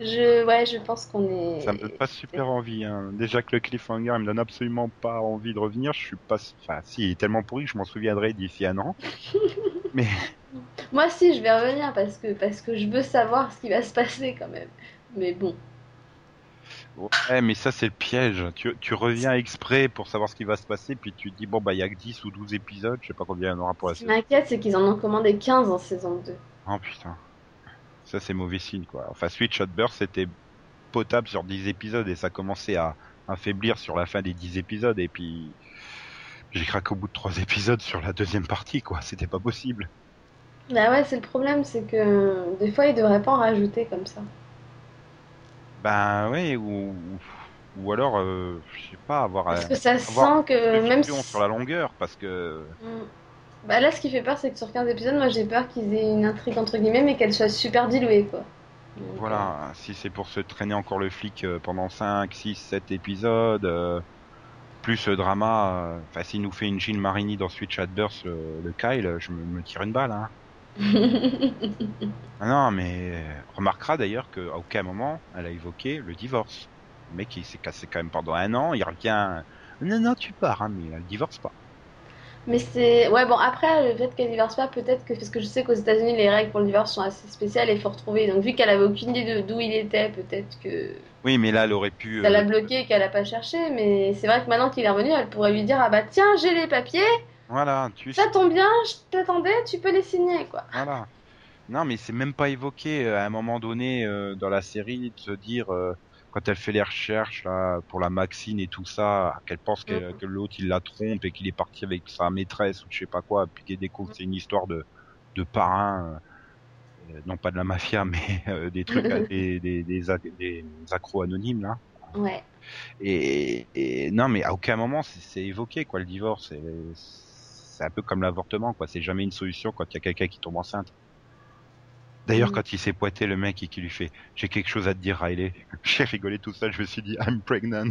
Je, ouais, je pense qu'on est. Ça me donne pas super envie. Hein. Déjà que le cliffhanger, il me donne absolument pas envie de revenir. Je suis pas. Enfin, si, il est tellement pourri que je m'en souviendrai d'ici un an. Mais. Moi, si, je vais revenir parce que parce que je veux savoir ce qui va se passer quand même. Mais bon. Ouais, mais ça c'est le piège. Tu, tu reviens exprès pour savoir ce qui va se passer, puis tu te dis bon bah il y a que 10 ou 12 épisodes, je sais pas combien il y en aura pour la saison. Ce qui m'inquiète, c'est qu'ils en ont commandé 15 en saison 2. Oh putain. Ça c'est mauvais signe quoi. Enfin Switch Shot Burst c'était potable sur 10 épisodes et ça commençait à, affaiblir sur la fin des 10 épisodes et puis j'ai craqué au bout de trois épisodes sur la deuxième partie, quoi. C'était pas possible. Bah ouais, c'est le problème, c'est que des fois, ils devraient pas en rajouter comme ça. Ben ouais, ou, ou alors, euh, je sais pas, avoir. Parce que ça sent que même si... sur la longueur, parce que. Mm. Bah là, ce qui fait peur, c'est que sur 15 épisodes, moi, j'ai peur qu'ils aient une intrigue entre guillemets, mais qu'elle soit super diluée, quoi. Donc, Voilà, si c'est pour se traîner encore le flic euh, pendant 5, 6, 7 épisodes, euh, plus le drama, euh, enfin s'il nous fait une Jean Marini dans Switch Adverse, le, le Kyle, je me, me tire une balle. Hein. Euh, Ah non, mais euh, remarquera d'ailleurs qu'à aucun moment elle a évoqué le divorce. Le mec il s'est cassé quand même pendant un an, il revient. Non, non, tu pars, hein, mais elle divorce pas. Mais c'est. Ouais, bon, après, le fait qu'elle divorce pas, peut-être que. Parce que je sais qu'aux États-Unis, les règles pour le divorce sont assez spéciales et faut retrouver. Donc, vu qu'elle avait aucune idée d'où il était, peut-être que Oui, mais là elle aurait pu. ça l'a euh, bloqué et qu'elle a pas cherché. Mais c'est vrai que maintenant qu'il est revenu, elle pourrait lui dire Ah bah tiens, j'ai les papiers, Voilà, tu ça tombe bien, je t'attendais, tu peux les signer, quoi. Voilà. Non, mais c'est même pas évoqué euh, à un moment donné euh, dans la série de se dire euh, quand elle fait les recherches là pour la Maxine et tout ça, qu'elle pense que, Mhm. que l'autre il la trompe et qu'il est parti avec sa maîtresse ou je sais pas quoi, puis qu'elle découvre que c'est une histoire de de parrain, euh, non pas de la mafia, mais des trucs, des, des, des, ac- des accros anonymes là. Ouais. Et, et non, mais à aucun moment c'est c'est évoqué quoi le divorce. C'est un peu comme l'avortement quoi. C'est jamais une solution quand il y a quelqu'un qui tombe enceinte. D'ailleurs, Mhm. quand il s'est pointé le mec et qui lui fait j'ai quelque chose à te dire Riley, j'ai rigolé tout seul. Je me suis dit I'm pregnant.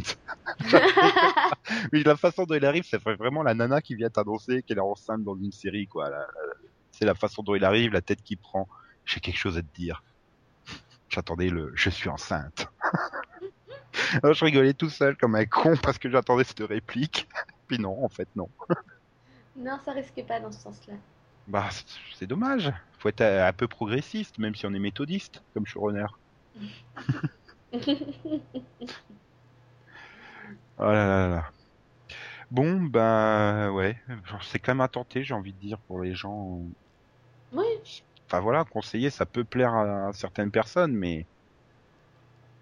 Mais la façon dont il arrive, ça fait vraiment la nana qui vient t'annoncer qu'elle est enceinte dans une série quoi. C'est la façon dont il arrive, la tête qu'il prend. J'ai quelque chose à te dire. J'attendais le je suis enceinte. Alors, je rigolais tout seul comme un con parce que j'attendais cette réplique. Puis non, en fait, non. Non, ça risque pas dans ce sens-là. Bah, c'est- dommage. Faut être un peu progressiste, même si on est méthodiste, comme showrunner. Oh là là là. Bon, bah, ouais. C'est quand même à tenter, j'ai envie de dire, pour les gens. oui. Enfin voilà, conseiller, ça peut plaire à, à certaines personnes, mais.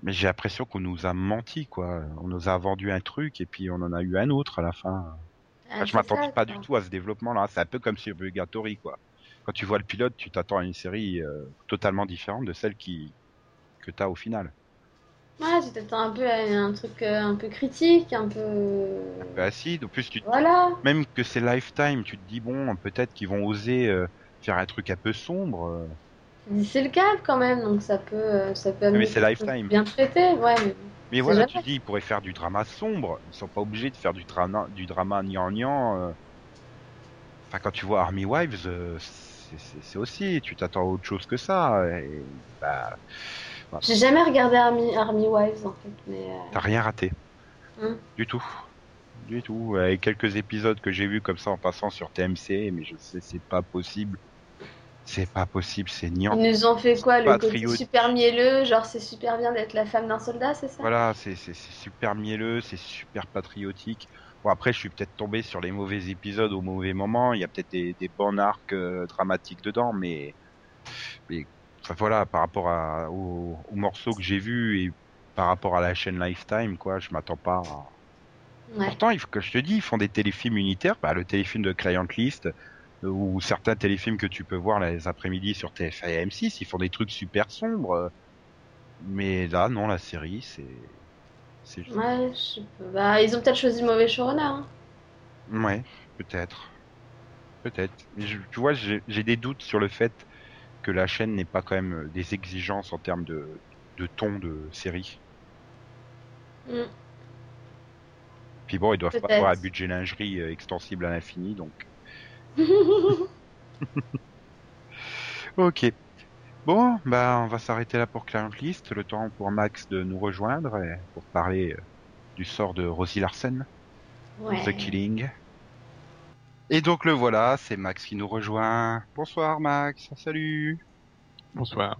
Mais j'ai l'impression qu'on nous a menti, quoi. On nous a vendu un truc et puis on en a eu un autre à la fin. Ah, Enfin, je m'attendais ça, pas du tout à ce développement-là. C'est un peu comme sur Purgatory, quoi. Quand tu vois le pilote, tu t'attends à une série euh, totalement différente de celle qui que t'as au final. Ouais, tu t'attends un peu à un truc euh, un peu critique, un peu. Bah si, de plus tu Voilà. même que c'est Lifetime, tu te dis bon, peut-être qu'ils vont oser euh, faire un truc un peu sombre. C'est le cap quand même, donc ça peut, ça peut mais c'est Lifetime. de bien traité, ouais. Mais... Mais voilà, tu dis ils pourraient faire du drama sombre. Ils sont pas obligés de faire du drama du drama gnangnan. euh. Enfin, quand tu vois Army Wives, euh, c'est- aussi, tu t'attends à autre chose que ça. Et, bah, J'ai jamais regardé Army, Army Wives en fait, mais. euh, T'as rien raté. Hein? Du tout. Du tout. Avec quelques épisodes que j'ai vus comme ça en passant sur TMC, mais je sais, c'est pas possible. C'est pas possible, c'est niant. Ils nous ont fait quoi, le côté super mielleux, genre c'est super bien d'être la femme d'un soldat, c'est ça? Voilà, c'est super mielleux, c'est super patriotique. Bon, après, je suis peut-être tombé sur les mauvais épisodes au mauvais moment. Il y a peut-être des, des bons arcs euh, dramatiques dedans, mais, mais enfin, voilà, par rapport à, aux, aux morceaux que j'ai vus et par rapport à la chaîne Lifetime, quoi, je m'attends pas à, Ouais. Pourtant, il faut que je te dis, ils font des téléfilms unitaires, bah, le téléfilm de Client List, ou certains téléfilms que tu peux voir les après-midi sur TF1 et M6, ils font des trucs super sombres. euh. Mais là, non, la série, c'est... c'est juste- Ouais, je. Bah, ils ont peut-être choisi le mauvais showrunner. Hein. Ouais, peut-être. Peut-être. Je- tu vois, j'ai j'ai des doutes sur le fait que la chaîne n'ait pas quand même euh, des exigences en termes de, de ton de série. Mm. Puis bon, ils doivent pas avoir un budget lingerie euh, extensible à l'infini, donc... Ok. Bon, bah on va s'arrêter là pour Client List. Le temps pour Max de nous rejoindre et pour parler euh, du sort de Rosie Larsen, ouais. The Killing. Et donc le voilà, c'est Max qui nous rejoint. Bonsoir Max, salut. Bonsoir.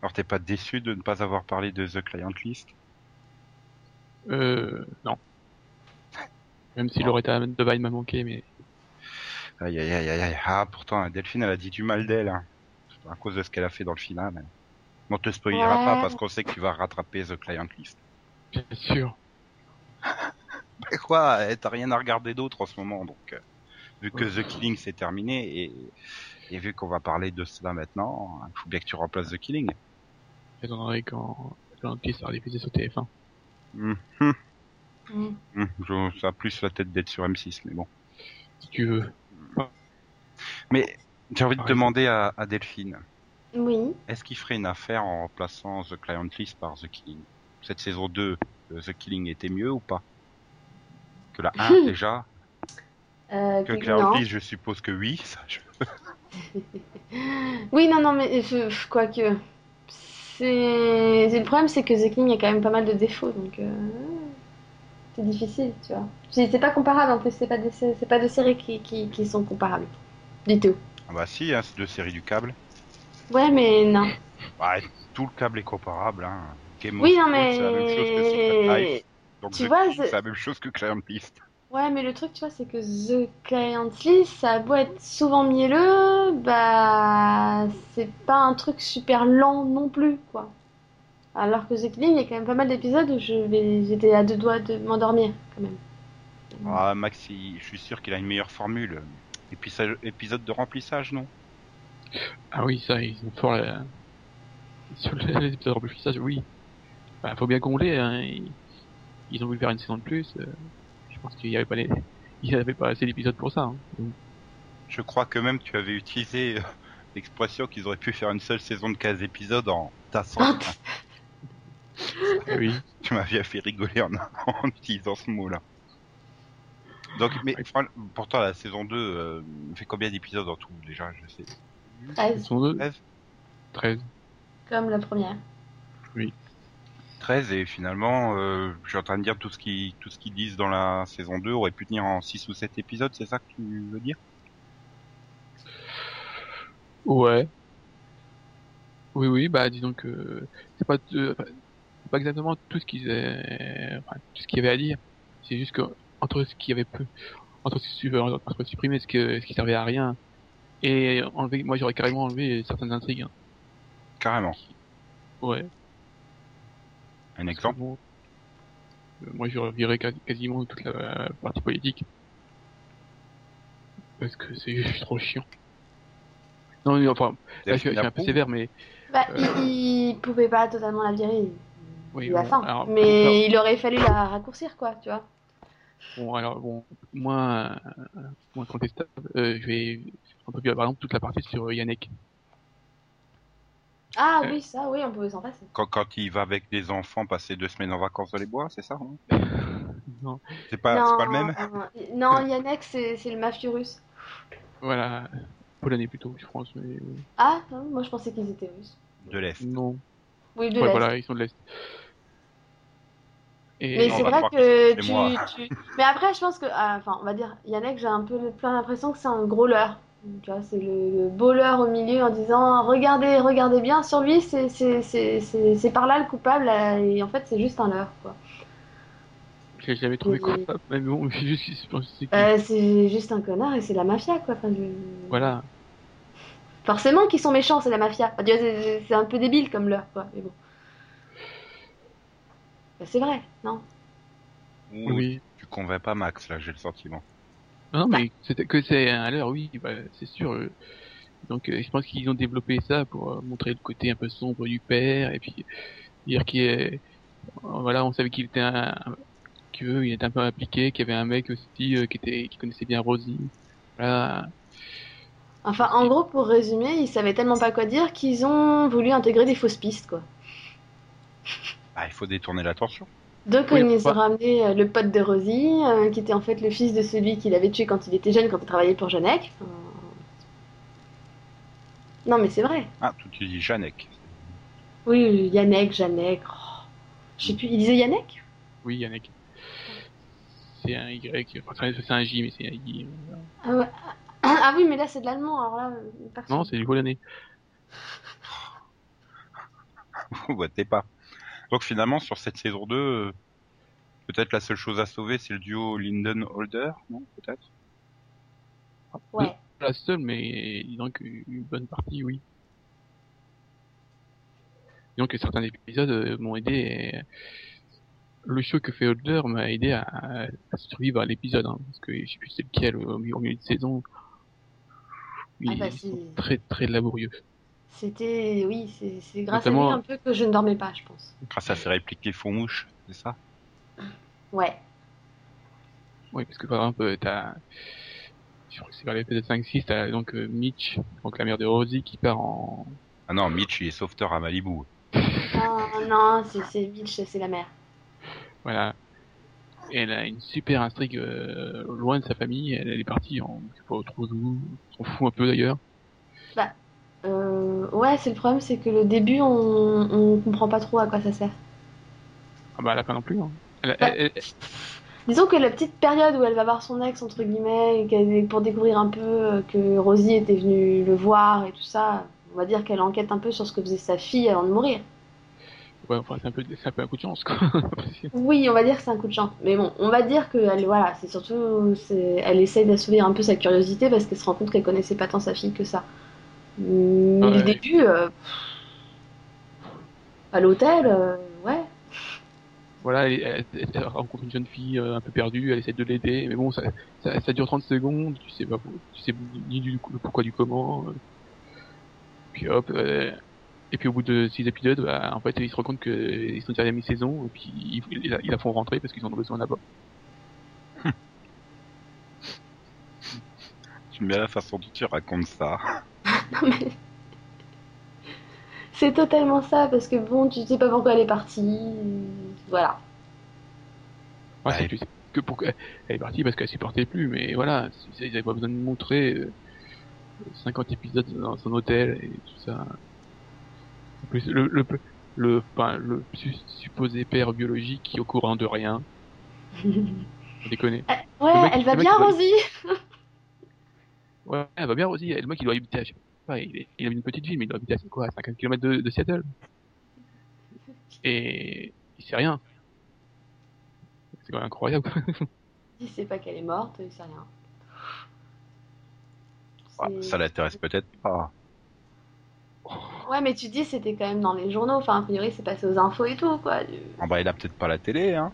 Alors t'es pas déçu de ne pas avoir parlé de The Client List? Euh, non. Même si Bon. Loretta Devine m'a manqué, mais Aïe aïe aïe aïe aïe. Ah pourtant Delphine elle a dit du mal d'elle, hein, à cause de ce qu'elle a fait dans le final. On te spoilera Ouais. pas parce qu'on sait que tu vas rattraper The Client List. bien sûr. Bah quoi, eh, t'as rien à regarder d'autre en ce moment, donc euh, vu que The Killing c'est terminé et, et vu qu'on va parler de cela maintenant, il faut bien que tu remplaces The Killing. J'attendrai quand Atlantis sera diffusé sur TF1. Mhm. Mm. Mhm. Je- ça a plus la tête d'être sur M6, mais bon. Si tu veux. Mais j'ai envie de Ouais. demander à, à Delphine, Oui. est-ce qu'il ferait une affaire en remplaçant The Client List par The Killing? Cette saison 2, euh, The Killing était mieux ou pas? Que la 1 déjà? Euh, Que Client. List, je suppose que oui. Ça, je- Oui, non, non, mais quoique. C'est le problème, c'est que The King a quand même pas mal de défauts, donc euh, c'est difficile, tu vois. C'est pas comparable en plus, c'est pas pas deux séries qui, qui, qui sont comparables du tout. Ah bah si, hein, c'est deux séries du câble. Ouais, mais non. Ouais, tout le câble est comparable. Hein. Game Oui, non, Thrones, c'est la même chose que Secret mais Life. Donc tu The vois, c'est la même chose que Client List. ouais, mais le truc, tu vois, c'est que The Client List, ça a beau être souvent mielleux, bah c'est pas un truc super lent non plus, quoi. Alors que The Killing, il y a quand même pas mal d'épisodes où j'étais à deux doigts de m'endormir, quand même. Ah, Max, il- je suis sûr qu'il a une meilleure formule. Et puis ça, épisode de remplissage, non? Ah oui, ça, ils sont forts là. Sur les les épisodes de remplissage, oui. Bah, faut bien combler, hein. Ils, ils ont voulu faire une saison de plus. euh, je pense qu'il y avait pas les... Il y avait pas assez d'épisodes pour ça. Hein. Donc, Je crois que même tu avais utilisé euh, l'expression qu'ils auraient pu faire une seule saison de 15 épisodes en tassant. Ah oui. tu m'avais fait rigoler en, en utilisant ce mot-là. Donc, mais pourtant la saison 2 euh, fait combien d'épisodes en tout déjà Je sais. 13, Saison 2, 13 13. comme la première. 13 et finalement, euh, je suis en train de dire tout ce qui tout ce qu'ils disent dans la saison 2 aurait pu tenir en 6 ou 7 épisodes, c'est ça que tu veux dire? Ouais. Oui, oui, bah disons que c'est pas, de- enfin, c'est pas exactement tout ce qu'ils euh, enfin, tout ce qu'il y avait à dire. C'est juste que entre ce qu'il y avait peu, entre, ce qui- entre supprimer ce, que, ce qui servait à rien et enlever, moi j'aurais carrément enlevé certaines intrigues. hein. Carrément. Ouais. Un exemple Bon, euh, moi je revirais quasi- quasiment toute la partie politique. Parce que c'est juste trop chiant. Non, mais enfin, là je, suis- je suis un peu sévère, mais Bah, Euh. il, il pouvait pas totalement la virer oui, à la bon, fin. alors, mais il aurait fallu la raccourcir, quoi, tu vois. Bon, alors, bon, moins, euh, moins contestable, euh, je vais, on peut dire, par exemple, toute la partie sur euh, Yannick. Ah Euh. oui, ça, oui, on pouvait s'en passer. quand, quand il va avec des enfants passer deux semaines en vacances dans les bois, c'est ça hein? Non, C'est pas, c'est pas le même? Non, Yannick, c'est c'est le mafieux russe. voilà, polonais plutôt, je pense, mais Ah, non, moi je pensais qu'ils étaient russes. De l'Est. non. Oui, de Ouais, l'Est. voilà, ils sont de l'Est. Et Mais c'est vrai que tu, Mais après, je pense que. ah, Enfin, on va dire, Yannick, j'ai un peu le- plein l'impression que c'est un gros leurre. Tu vois, c'est le, le beau leurre au milieu en disant Regardez, regardez bien, sur lui, c'est par là le coupable, euh, et en fait, c'est juste un leurre, quoi. je l'ai jamais trouvé coupable, mais bon, c'est juste, c'est Euh, c'est juste un connard et c'est la mafia, quoi. Enfin, je- voilà. Forcément qu'ils sont méchants, c'est la mafia. C'est un peu débile comme leurre, quoi. Mais bon. Bah, c'est vrai, non Oui. Tu convaincs pas Max, là, j'ai le sentiment. Non, mais c'était que c'est un leurre, oui, bah, c'est sûr. euh. Donc, euh, je pense qu'ils ont développé ça pour euh, montrer le côté un peu sombre du père, et puis dire qu'il est, voilà, on savait qu'il était un, qu'il était un peu impliqué, qu'il y avait un mec aussi euh, qui était, qui connaissait bien Rosie. Voilà. Enfin, en gros, pour résumer, ils savaient tellement pas quoi dire qu'ils ont voulu intégrer des fausses pistes, quoi. Ah, il faut détourner l'attention. Donc, Oui, ils nous bah- ont ramené euh, le pote de Rosie, euh, qui était en fait le fils de celui qu'il avait tué quand il était jeune, quand il travaillait pour Jeannec. Enfin, Non, mais c'est vrai. Ah, tout tu dis Janek. Oui, Yannick, Jeannec. oh. Je sais plus, il disait Yannick Oui, Yannick. C'est un Y, enfin, c'est un J, mais c'est un I. euh. ah, ouais. ah oui, mais là, c'est de l'allemand, alors là, euh, personne. Non, c'est du polonais. ouais, t'es pas. Donc finalement, sur cette saison 2, euh, peut-être la seule chose à sauver, c'est le duo Linden-Holder, non Peut-être? Ouais. Pas la seule, mais disons qu'une bonne partie, oui. Disons que certains épisodes euh, m'ont aidé. Et... le show que fait Holder m'a aidé à, à survivre à l'épisode, hein, parce que je sais plus c'est lequel au milieu, au milieu de saison. Ah Il bah, est c'est- très très laborieux. C'était, oui, c'est c'est grâce Notamment- à lui un peu que je ne dormais pas, je pense. Grâce à ses répliques qui font mouche, c'est ça? Ouais. Oui, parce que par exemple, euh, t'as, je crois que c'est vers l'épisode 5-6, t'as donc euh, Mitch, donc la mère de Rosie, qui part en, Ah non, Mitch, il est sauveteur à Malibu. Non, non, c'est c'est Mitch, c'est la mère. voilà. Et elle a une super intrigue euh, loin de sa famille. Elle, elle est partie en, je sais pas trop où, on s'en fout un peu d'ailleurs. Euh, ouais, c'est le problème, c'est que le début, on, on comprend pas trop à quoi ça sert. Ah bah, elle a pas non plus. Hein. Elle, Bah, elle- elle- Disons que la petite période où elle va voir son ex, entre guillemets, et qu'elle- pour découvrir un peu euh, que Rosie était venue le voir et tout ça, on va dire qu'elle enquête un peu sur ce que faisait sa fille avant de mourir. ouais, enfin, c'est un peu, un peu un coup de chance, quoi. Oui, on va dire que c'est un coup de chance. Mais bon, on va dire que elle, voilà, c'est surtout, elle essaye d'assouvir un peu sa curiosité parce qu'elle se rend compte qu'elle connaissait pas tant sa fille que ça. Mais Ouais. le début, euh, à l'hôtel, euh, ouais. voilà, elle, elle- elle rencontre une jeune fille euh, un peu perdue, elle essaie de l'aider, mais bon, ça, ça, ça dure 30 secondes, tu sais pas, tu sais ni du le pourquoi du comment. euh. Puis hop, euh, et puis au bout de 6 épisodes, bah, en fait, ils se rendent compte qu'ils sont déjà à mi-saison, et puis ils, ils la- ils la font rentrer parce qu'ils en ont besoin là-bas. J'aime bien la façon dont tu racontes ça. Non, mais c'est totalement ça parce que bon, tu sais pas pourquoi elle est partie. Voilà. Ouais, Ouais. c'est tu sais que elle est partie parce qu'elle supportait plus, mais voilà, ils avaient pas besoin de montrer euh, 50 épisodes dans son hôtel et tout ça. En plus, le, le, le, enfin, le su- supposé père biologique qui est au courant de rien. On déconne. Ouais, Le mec- elle va bien, Rosie. Ouais, elle va bien aussi. Le mec, il doit habiter à, je sais pas, il, est- il a une petite ville, mais il doit habiter à quoi, à 50 km de, de Seattle. Et il sait rien. C'est quand même incroyable. Il sait pas qu'elle est morte, il sait rien. Ah, C'est- ça l'intéresse peut-être pas. Ouais, mais tu dis c'était quand même dans les journaux. Enfin, a priori, c'est passé aux infos et tout, quoi. Du- Ah bah, il a peut-être pas la télé, hein.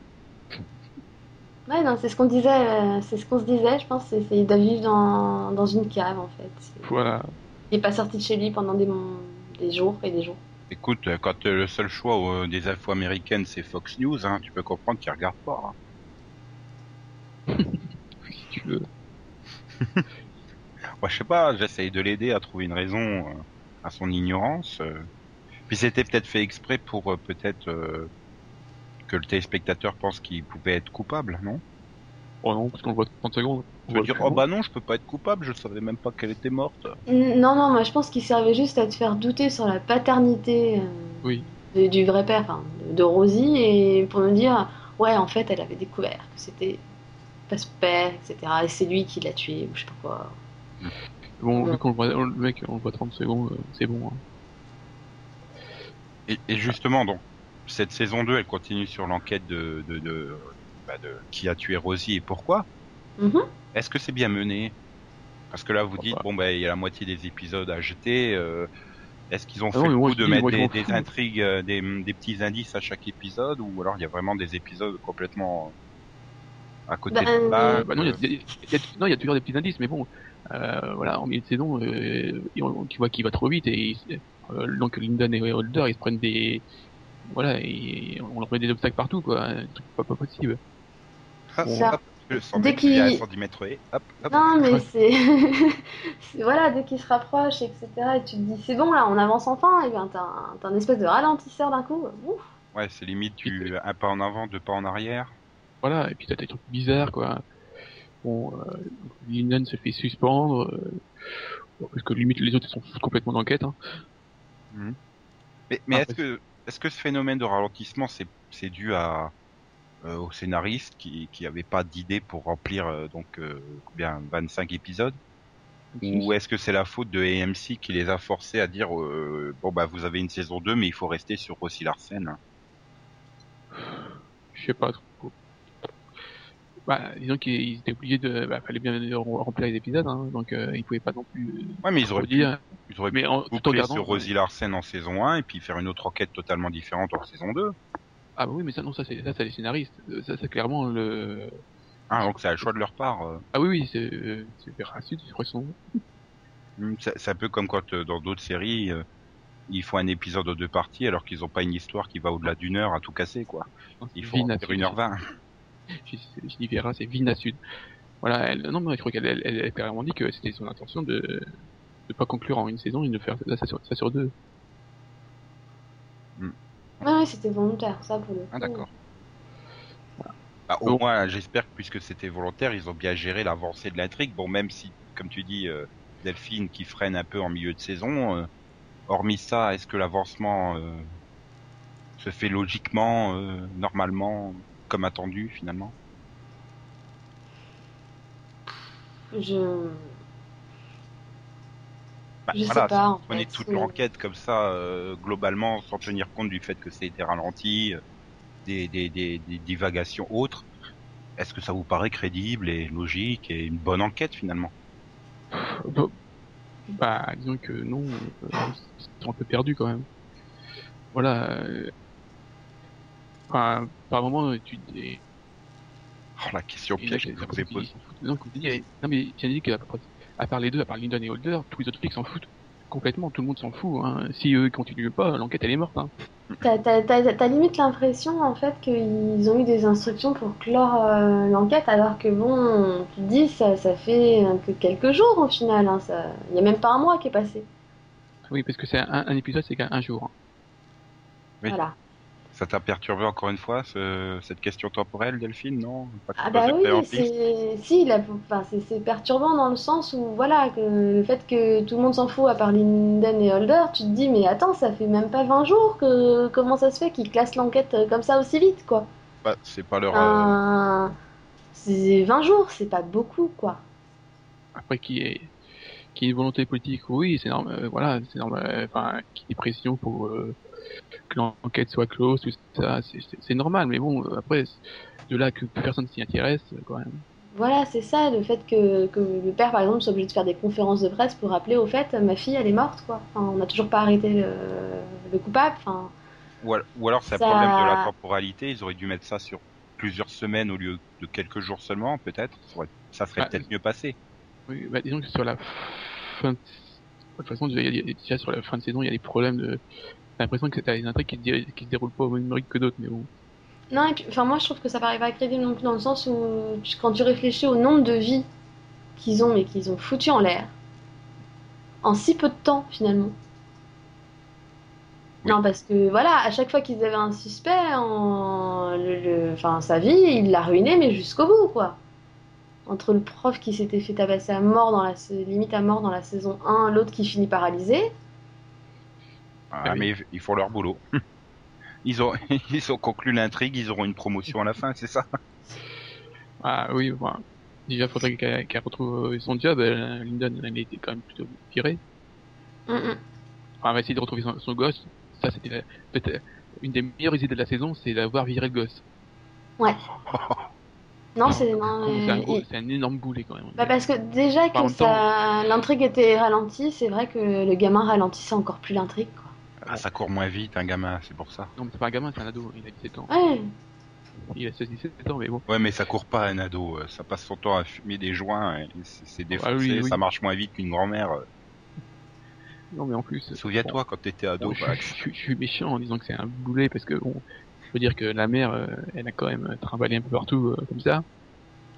Ouais, non, c'est ce qu'on disait. euh, C'est ce qu'on se disait, je pense. C'est c'est- il doit vivre dans, dans une cave, en fait. Voilà. Il est pas sorti de chez lui pendant des, jours et des jours. Écoute, quand euh, le seul choix euh, des infos américaines c'est Fox News, hein, tu peux comprendre qu'il regarde pas. hein. Si tu veux. Moi, je sais pas, j'essaye de l'aider à trouver une raison euh, à son ignorance. euh. Puis c'était peut-être fait exprès pour euh, peut-être euh, que le téléspectateur pense qu'il pouvait être coupable, non? Oh non, parce qu'on le voit 30 secondes. On Je veux voit dire, oh bah non, je peux pas être coupable, je savais même pas qu'elle était morte. Non, non, moi je pense qu'il servait juste à te faire douter sur la paternité euh, Oui. de- du vrai père, enfin, de, de Rosie, et pour nous dire, ouais, en fait, elle avait découvert que c'était pas son père, etc. Et c'est lui qui l'a tué, ou je sais pas quoi. Bon, Ouais. vu qu'on le voit, le mec, on le voit 30 secondes, euh, c'est bon. Hein. Et, et justement, donc, cette saison 2, elle continue sur l'enquête de, de, de, bah, de qui a tué Rosie et pourquoi. Mhm. Est-ce que c'est bien mené? Parce que là, vous dites, Bah. bon, bah, il y a la moitié des épisodes à jeter. euh, Est-ce qu'ils ont Ah fait non, le coup de dis, mettre des, intrigues, euh, des, des petits indices à chaque épisode Ou alors il y a vraiment des épisodes complètement à côté Bah, de euh, la Euh, bah non, il y a, y y toujours des petits indices, mais bon, euh, voilà, en milieu de saison, euh, tu vois qu'il va trop vite et euh, donc Lyndon et Holder, ils se prennent des, voilà, et on leur met des obstacles partout, quoi, un truc pas, pas possible. Ça. hop, le 100 Dès qu'il- 110 mètres et hop, hop. Non, mais c'est. voilà, dès qu'il se rapproche, etc., et tu te dis, c'est bon, là, on avance enfin, et bien t'as un, t'as un espèce de ralentisseur d'un coup. Ouf. Ouais, c'est limite du un pas en avant, deux pas en arrière. Voilà, et puis t'as des trucs bizarres, quoi. Bon, euh, se fait suspendre, euh, parce que limite les autres ils sont complètement d'enquête, hein. Mais, mais Ah, est-ce que est-ce que ce phénomène de ralentissement c'est c'est dû à euh, au scénariste qui qui avait pas d'idée pour remplir euh, donc euh, combien 25 épisodes ou est-ce que c'est la faute de AMC qui les a forcés à dire euh, bon bah vous avez une saison 2 mais il faut rester sur Rossi Larsen Je sais pas trop. Bah, disons qu'ils étaient obligés de, bah, fallait bien remplir les épisodes, hein, donc euh, ils pouvaient pas non plus euh, Ouais mais ils auraient pu, dire. ils auraient Mais pu en tout en gardant. sur Rosie Larsen en saison 1 et puis faire une autre enquête totalement différente en saison 2. Ah bah oui, mais ça, non, ça, c'est ça, c'est les scénaristes. Euh, Ça, c'est clairement le. Ah, donc c'est un choix de leur part. euh. Ah oui, oui, c'est euh, Sud, je crois, son. Hmm, C'est c'est un peu comme quand euh, dans d'autres séries, ils font un épisode en deux parties alors qu'ils ont pas une histoire qui va au-delà d'une heure à tout casser, quoi. Il faut en Vina faire Sud. une heure vingt. Je, je dis Vera, c'est Vina Sud. Voilà, elle, non, mais je crois qu'elle elle, clairement dit que c'était son intention de de pas conclure en une saison et de faire ça, ça sur, ça sur deux. Ouais, ouais, c'était volontaire, ça pour le coup. Ah, d'accord. Bah, au moins, j'espère que puisque c'était volontaire, ils ont bien géré l'avancée de l'intrigue. Bon, même si, comme tu dis, euh, Delphine qui freine un peu en milieu de saison, euh, hormis ça, est-ce que l'avancement euh, se fait logiquement, euh, normalement, comme attendu finalement? Je. Bah, Je sais voilà, pas, si vous prenez fait, toute c'est- l'enquête comme ça, euh, globalement, sans tenir compte du fait que c'était ralenti, euh, des, des, des, des divagations autres, est-ce que ça vous paraît crédible et logique et une bonne enquête finalement? Bah, bah, disons que non, euh, c'est un peu perdu quand même. Voilà. euh, Enfin, par moment, tu dis. Oh, la question a piège que s'en vous avez foutent, posée. Non, mais j'ai dit qu'à à part les deux, à part Lyndon et Holder, tous les autres flics s'en foutent complètement. Tout le monde s'en fout. Hein. Si eux continuent pas, l'enquête elle est morte. Hein. T'as, limite l'impression en fait qu'ils ont eu des instructions pour clore euh, l'enquête alors que bon, tu te dis ça, ça fait euh, que quelques jours au final, hein, ça... il y a même pas un mois qui est passé. Oui, parce que c'est un, un épisode, c'est qu'un un jour. hein. Oui. Voilà. Ça t'a perturbé encore une fois ce- cette question temporelle, Delphine, non Pas Ah bah oui, c'est si, la... enfin, c'est, perturbant dans le sens où voilà que le fait que tout le monde s'en fout à part Linden et Holder, tu te dis mais attends, ça fait même pas 20 jours que comment ça se fait qu'ils classent l'enquête euh, comme ça aussi vite quoi? Bah, C'est pas leur. euh, c'est 20 jours, c'est pas beaucoup quoi. Après, qui est qui est une volonté politique, oui, c'est normal. euh, voilà, c'est normal. Enfin, qui est pression pour euh, que l'enquête soit close, tout ça, c'est- normal. Mais bon, euh, après, de là que personne s'y intéresse, euh, quand même. Voilà, c'est ça, le fait que, que le père, par exemple, soit obligé de faire des conférences de presse pour rappeler au fait, ma fille, elle est morte, quoi. Enfin, on n'a toujours pas arrêté le, le coupable. Enfin, Ou, al- ou alors c'est un Ça- problème de la temporalité, ils auraient dû mettre ça sur plusieurs semaines au lieu de quelques jours seulement, peut-être. Ça, serait Ah, peut-être mieux passé. Oui, bah, disons que sur la fin de... de toute façon, déjà, il y a- déjà sur la fin de saison, il y a des problèmes de... J'ai l'impression que t'as des intrigues qui, se qui se déroulent pas au même rythme que d'autres, mais bon. non, et puis, enfin, moi, je trouve que ça paraît pas crédible non plus dans le sens où, quand tu réfléchis au nombre de vies qu'ils ont, mais qu'ils ont foutu en l'air, en si peu de temps, finalement. Oui. Non, parce que voilà, à chaque fois qu'ils avaient un suspect, en... le, le- enfin, sa vie, il l'a ruiné, mais jusqu'au bout, quoi. Entre le prof qui s'était fait tabasser à mort dans la limite à mort dans la saison 1, l'autre qui finit paralysé. Ah, Ah oui. Mais ils font leur boulot. Ils ont, ils ont conclu l'intrigue, ils auront une promotion à la fin, c'est ça? Ah oui, bon, déjà, faudrait qu'elle retrouve euh, son job. euh, Lyndon, elle était quand même plutôt virée. Mm, mm. Enfin, elle va essayer de retrouver son, son gosse. Ça, c'était la- peut-être une des meilleures idées de la saison, c'est d'avoir viré le gosse. Non, c'est non, C'est un, euh, énorme boulet quand même. Bah parce que déjà que même ça... l'intrigue était ralentie, c'est vrai que le gamin ralentissait encore plus l'intrigue. Ah, ça court moins vite, un gamin, c'est pour ça. Non, mais c'est pas un gamin, c'est un ado. Il a 17 ans. Ouais, Il a 16-17 ans, mais bon. Ouais, mais ça court pas un ado, euh, ça passe son temps à fumer des joints, et c'est défoncé, Ah oui, oui. ça marche moins vite qu'une grand-mère. euh. Non, mais en plus. Souviens-toi quand t'étais ado, Bon, je, bah, je- je- je suis méchant en disant que c'est un boulet parce que bon, je veux dire que la mère, euh, elle a quand même trimballé un peu partout euh, comme ça.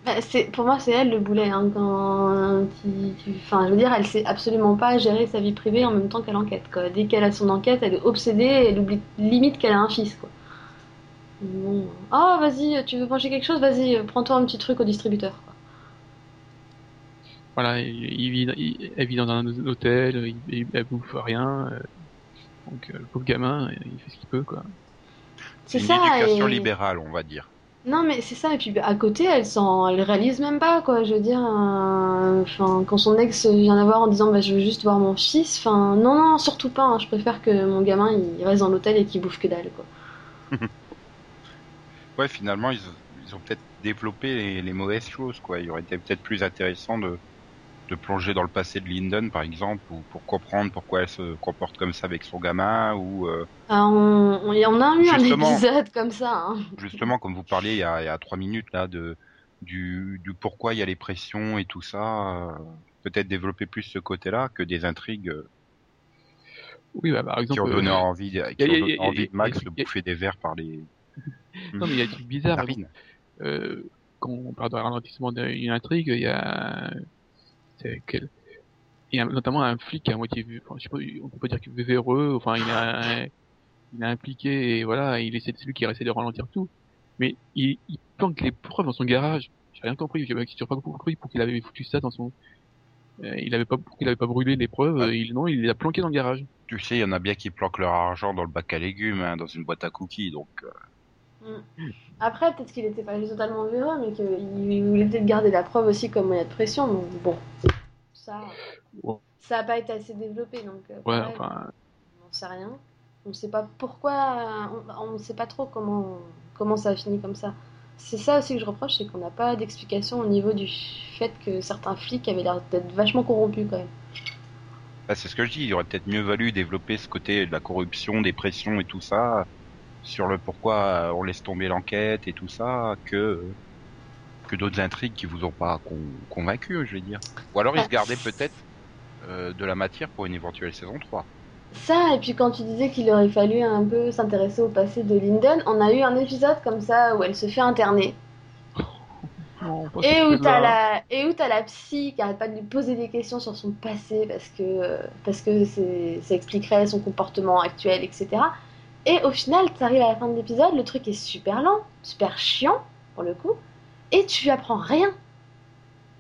Bah, c'est pour moi c'est elle le boulet. Hein, quand tu- tu- Enfin, je veux dire, elle sait absolument pas gérer sa vie privée en même temps qu'elle enquête. Quoi. Dès qu'elle a son enquête, elle est obsédée, elle oublie limite qu'elle a un fils. Quoi. Bon. Oh, vas-y, tu veux manger quelque chose? Vas-y, prends-toi un petit truc au distributeur. quoi. Voilà, il, il vit, il- elle vit dans un hôtel, il, il- elle bouffe rien. euh, donc euh, le pauvre gamin, il fait ce qu'il peut quoi. C'est une ça. éducation et- libérale, on va dire. Non, mais c'est ça. Et puis à côté, elle s'en, elle réalise même pas, quoi. Je veux dire, euh, quand son ex vient la voir en disant, bah, je veux juste voir mon fils. Enfin, non, non, surtout pas. hein. Je préfère que mon gamin, il reste dans l'hôtel et qu'il bouffe que dalle, quoi. Ouais, finalement, ils, ils ont peut-être développé les, les mauvaises choses, quoi. Il aurait été peut-être plus intéressant de, de plonger dans le passé de Lyndon, par exemple, ou pour comprendre pourquoi elle se comporte comme ça avec son gamin, ou euh, Ah, on, on, a eu un Justement. épisode comme ça. Hein. justement, comme vous parliez il y a, il y a trois minutes là, de du, du pourquoi il y a les pressions et tout ça. euh, Peut-être développer plus ce côté-là que des intrigues euh, Oui, bah, par exemple. qui ont donné euh, envie, qui a- ont donné a- envie de Max de bouffer des verres par les Non, mais il y a des trucs bizarres. par narines. euh, quand on parle d'un ralentissement d'une intrigue, il y a, il y a notamment un flic à moitié, vu- enfin, je sais pas, on peut pas dire qu'il est véreux, enfin, il a, il impliqué, et voilà, il essaie, c'est lui qui essaie de ralentir tout. Mais il, il planque les preuves dans son garage. J'ai rien compris, j'ai pas compris pour qu'il avait foutu ça dans son, euh, il avait pas, pour qu'il avait pas brûlé les preuves, Ah. il, non, il les a planquées dans le garage. Tu sais, il y en a bien qui planquent leur argent dans le bac à légumes, hein, dans une boîte à cookies, donc euh, Après, peut-être qu'il était pas totalement véreux, mais qu'il voulait peut-être garder la preuve aussi comme moyen de pression. Donc bon, ça, Ouais. ça a pas été assez développé. Donc euh, Ouais, pareil, enfin, on sait rien. On sait pas pourquoi, on, on sait pas trop comment, comment ça a fini comme ça. C'est ça aussi que je reproche, c'est qu'on n'a pas d'explication au niveau du fait que certains flics avaient l'air d'être vachement corrompus quand même. Bah, c'est ce que je dis, il aurait peut-être mieux valu développer ce côté de la corruption, des pressions et tout ça, sur le pourquoi euh, on laisse tomber l'enquête et tout ça, que que d'autres intrigues qui vous ont pas con- convaincu, je vais dire. Ou alors ils se gardaient peut-être euh, de la matière pour une éventuelle saison 3. Ça, et puis quand tu disais qu'il aurait fallu un peu s'intéresser au passé de Lyndon, on a eu un épisode comme ça où elle se fait interner. non, Et où t'as la, et où t'as la psy qui arrête pas de lui poser des questions sur son passé parce que, parce que ça expliquerait son comportement actuel, etc. Et au final, t'arrives à la fin de l'épisode, le truc est super lent, super chiant, pour le coup, et tu apprends rien.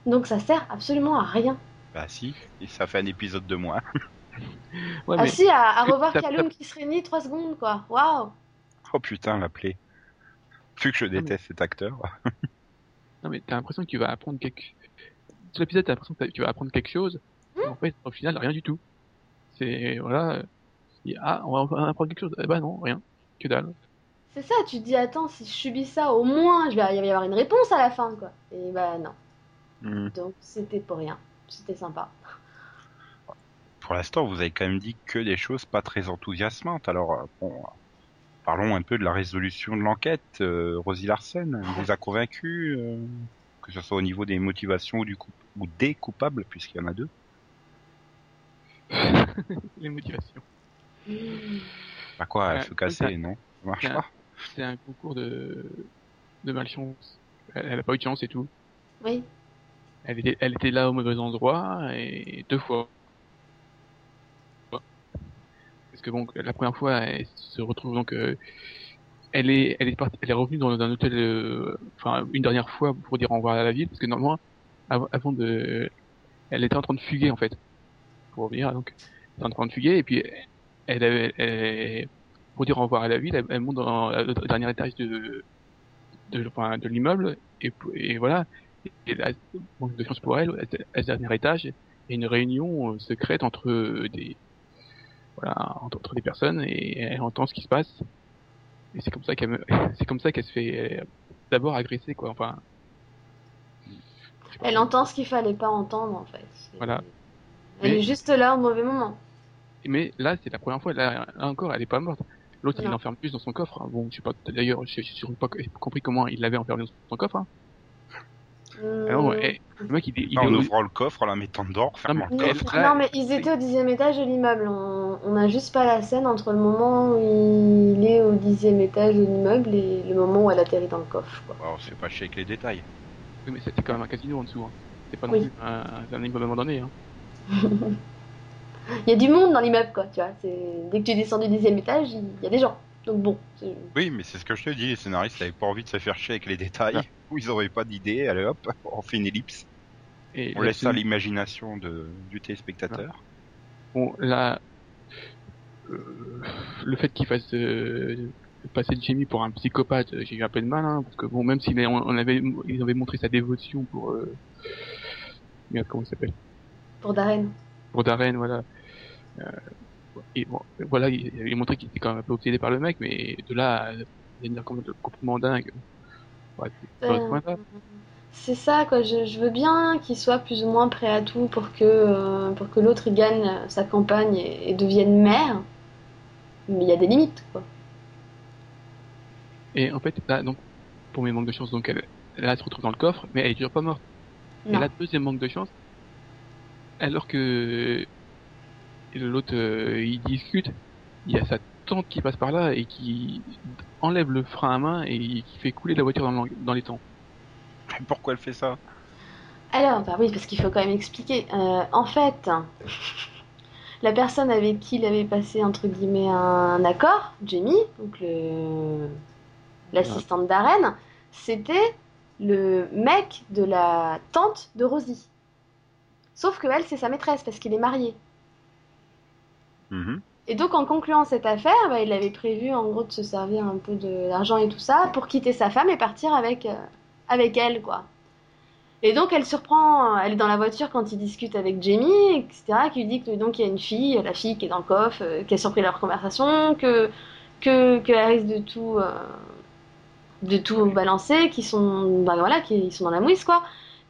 Donc ça sert absolument à rien. Bah si, et ça fait un épisode de moins. Ouais, ah mais- si, à, revoir Kaloum qui se réunit 3 secondes, quoi. Waouh Oh putain, l'appeler. Vu que je déteste cet acteur. Non, mais t'as l'impression que tu vas apprendre quelque... Sur l'épisode, t'as l'impression que tu vas apprendre quelque chose, mais en fait, au final, rien du tout. C'est, voilà, euh, et, ah, on va apprendre quelque chose. Eh ben non, rien. Que dalle. C'est ça, tu te dis, attends, si je subis ça, au moins, il va y avoir une réponse à la fin, quoi. Et bah non. Hmm. Donc c'était pour rien. C'était sympa. Pour l'instant, vous avez quand même dit que des choses pas très enthousiasmantes. Alors, euh, bon, parlons un peu de la résolution de l'enquête. Euh, Rosie Larsen vous a convaincu, euh, que ce soit au niveau des motivations ou, du coup, ou des coupables, puisqu'il y en a deux. Les motivations. Bah quoi, elle Ouais, se casser, ouais. non? Ça marche pas C'est un concours de, de malchance. Elle, elle a pas eu de chance et tout. Oui. Elle était, elle était là au mauvais endroit et deux fois. Parce que bon, la première fois, elle se retrouve donc, euh, elle est, elle est partie, elle est revenue dans un hôtel, euh, enfin une dernière fois pour dire au revoir à la ville, parce que normalement, av- avant de, elle était en train de fuguer en fait, pour revenir donc, elle était en train de fuguer et puis elle, avait, elle- pour dire au revoir à la ville, elle, elle monte dans le dernier étage de, de, enfin, de l'immeuble et, et voilà. Et là, manque de chance pour elle, à ce dernier étage, il y a une réunion euh, secrète entre euh, des, voilà, entre, entre des personnes et elle entend ce qui se passe. Et c'est comme ça qu'elle, c'est comme ça qu'elle se fait euh, d'abord agresser quoi. Enfin. Elle entend ce qu'il fallait pas entendre en fait. Voilà. Elle Mais- est juste là au mauvais moment. Mais là, c'est la première fois. Là, là encore, elle est pas morte. L'autre, il l'enferme plus dans son coffre. hein. Bon, je sais pas. D'ailleurs, je suis pas compris comment il l'avait enfermé dans son coffre. Hein. Non, eh, le mec, il est, il En est- ouvrant le coffre, en la mettant dedans, en fermant mais le coffre. non, mais ils étaient au dixième étage de l'immeuble. On, on a juste pas la scène entre le moment où il est au dixième étage de l'immeuble et le moment où elle atterrit dans le coffre. Quoi. Alors, c'est pas chier avec les détails. Oui, mais c'était quand même un casino en dessous. Hein. C'est pas non Oui. plus un, un immeuble abandonné. Hein. Il y a du monde dans l'immeuble, quoi. Tu vois, dès que tu descends du dixième étage, il y a des gens. Donc bon, Oui, mais c'est ce que je te dis, les scénaristes n'avaient pas envie de se faire chier avec les détails, ou ils auraient pas d'idée, allez hop, on fait une ellipse. Et On laisse ça à l'imagination de, du téléspectateur. Bon, là, euh, le fait qu'il fasse euh, passer Jimmy pour un psychopathe, euh, j'ai eu un peu de mal, hein, parce que bon, même s'il on, avait, ils avaient montré sa dévotion pour, euh, comment il s'appelle, pour Darren. Pour Darren, voilà. Euh, et bon, voilà, il, il avait montré qu'il était quand même un peu obsédé par le mec, mais de là à devenir complètement complètement dingue. Ouais, c'est pas Euh, c'est ça, quoi. Je, je veux bien qu'il soit plus ou moins prêt à tout pour que, euh, pour que l'autre gagne sa campagne et, et devienne maire. Mais il y a des limites, quoi. Et en fait, là, donc, pour mes manques de chance, donc elle, elle se retrouve dans le coffre, mais elle est toujours pas morte. Et la deuxième manque de chance, alors que l'autre euh, il discute, il y a sa tante qui passe par là et qui enlève le frein à main et qui fait couler la voiture dans, l'ang- dans les temps. Pourquoi elle fait ça? Alors, bah oui, parce qu'il faut quand même expliquer. Euh, en fait, la personne avec qui il avait passé, entre guillemets, un accord, Jamie, donc le... l'assistante d'Aren, c'était le mec de la tante de Rosie. Sauf que elle, c'est sa maîtresse, parce qu'il est marié. Mhm. Et donc, en concluant cette affaire, bah, il avait prévu, en gros, de se servir un peu de- d'argent et tout ça pour quitter sa femme et partir avec, euh, avec elle, quoi. Et donc, elle surprend, elle est dans la voiture quand il discute avec Jamie, etc., qui lui dit que donc il y a une fille, la fille qui est dans le coffre, euh, qui a surpris leur conversation, que que qu'elle risque de tout euh, de tout balancer, qui sont bah voilà, qui ils sont dans la mouise quoi.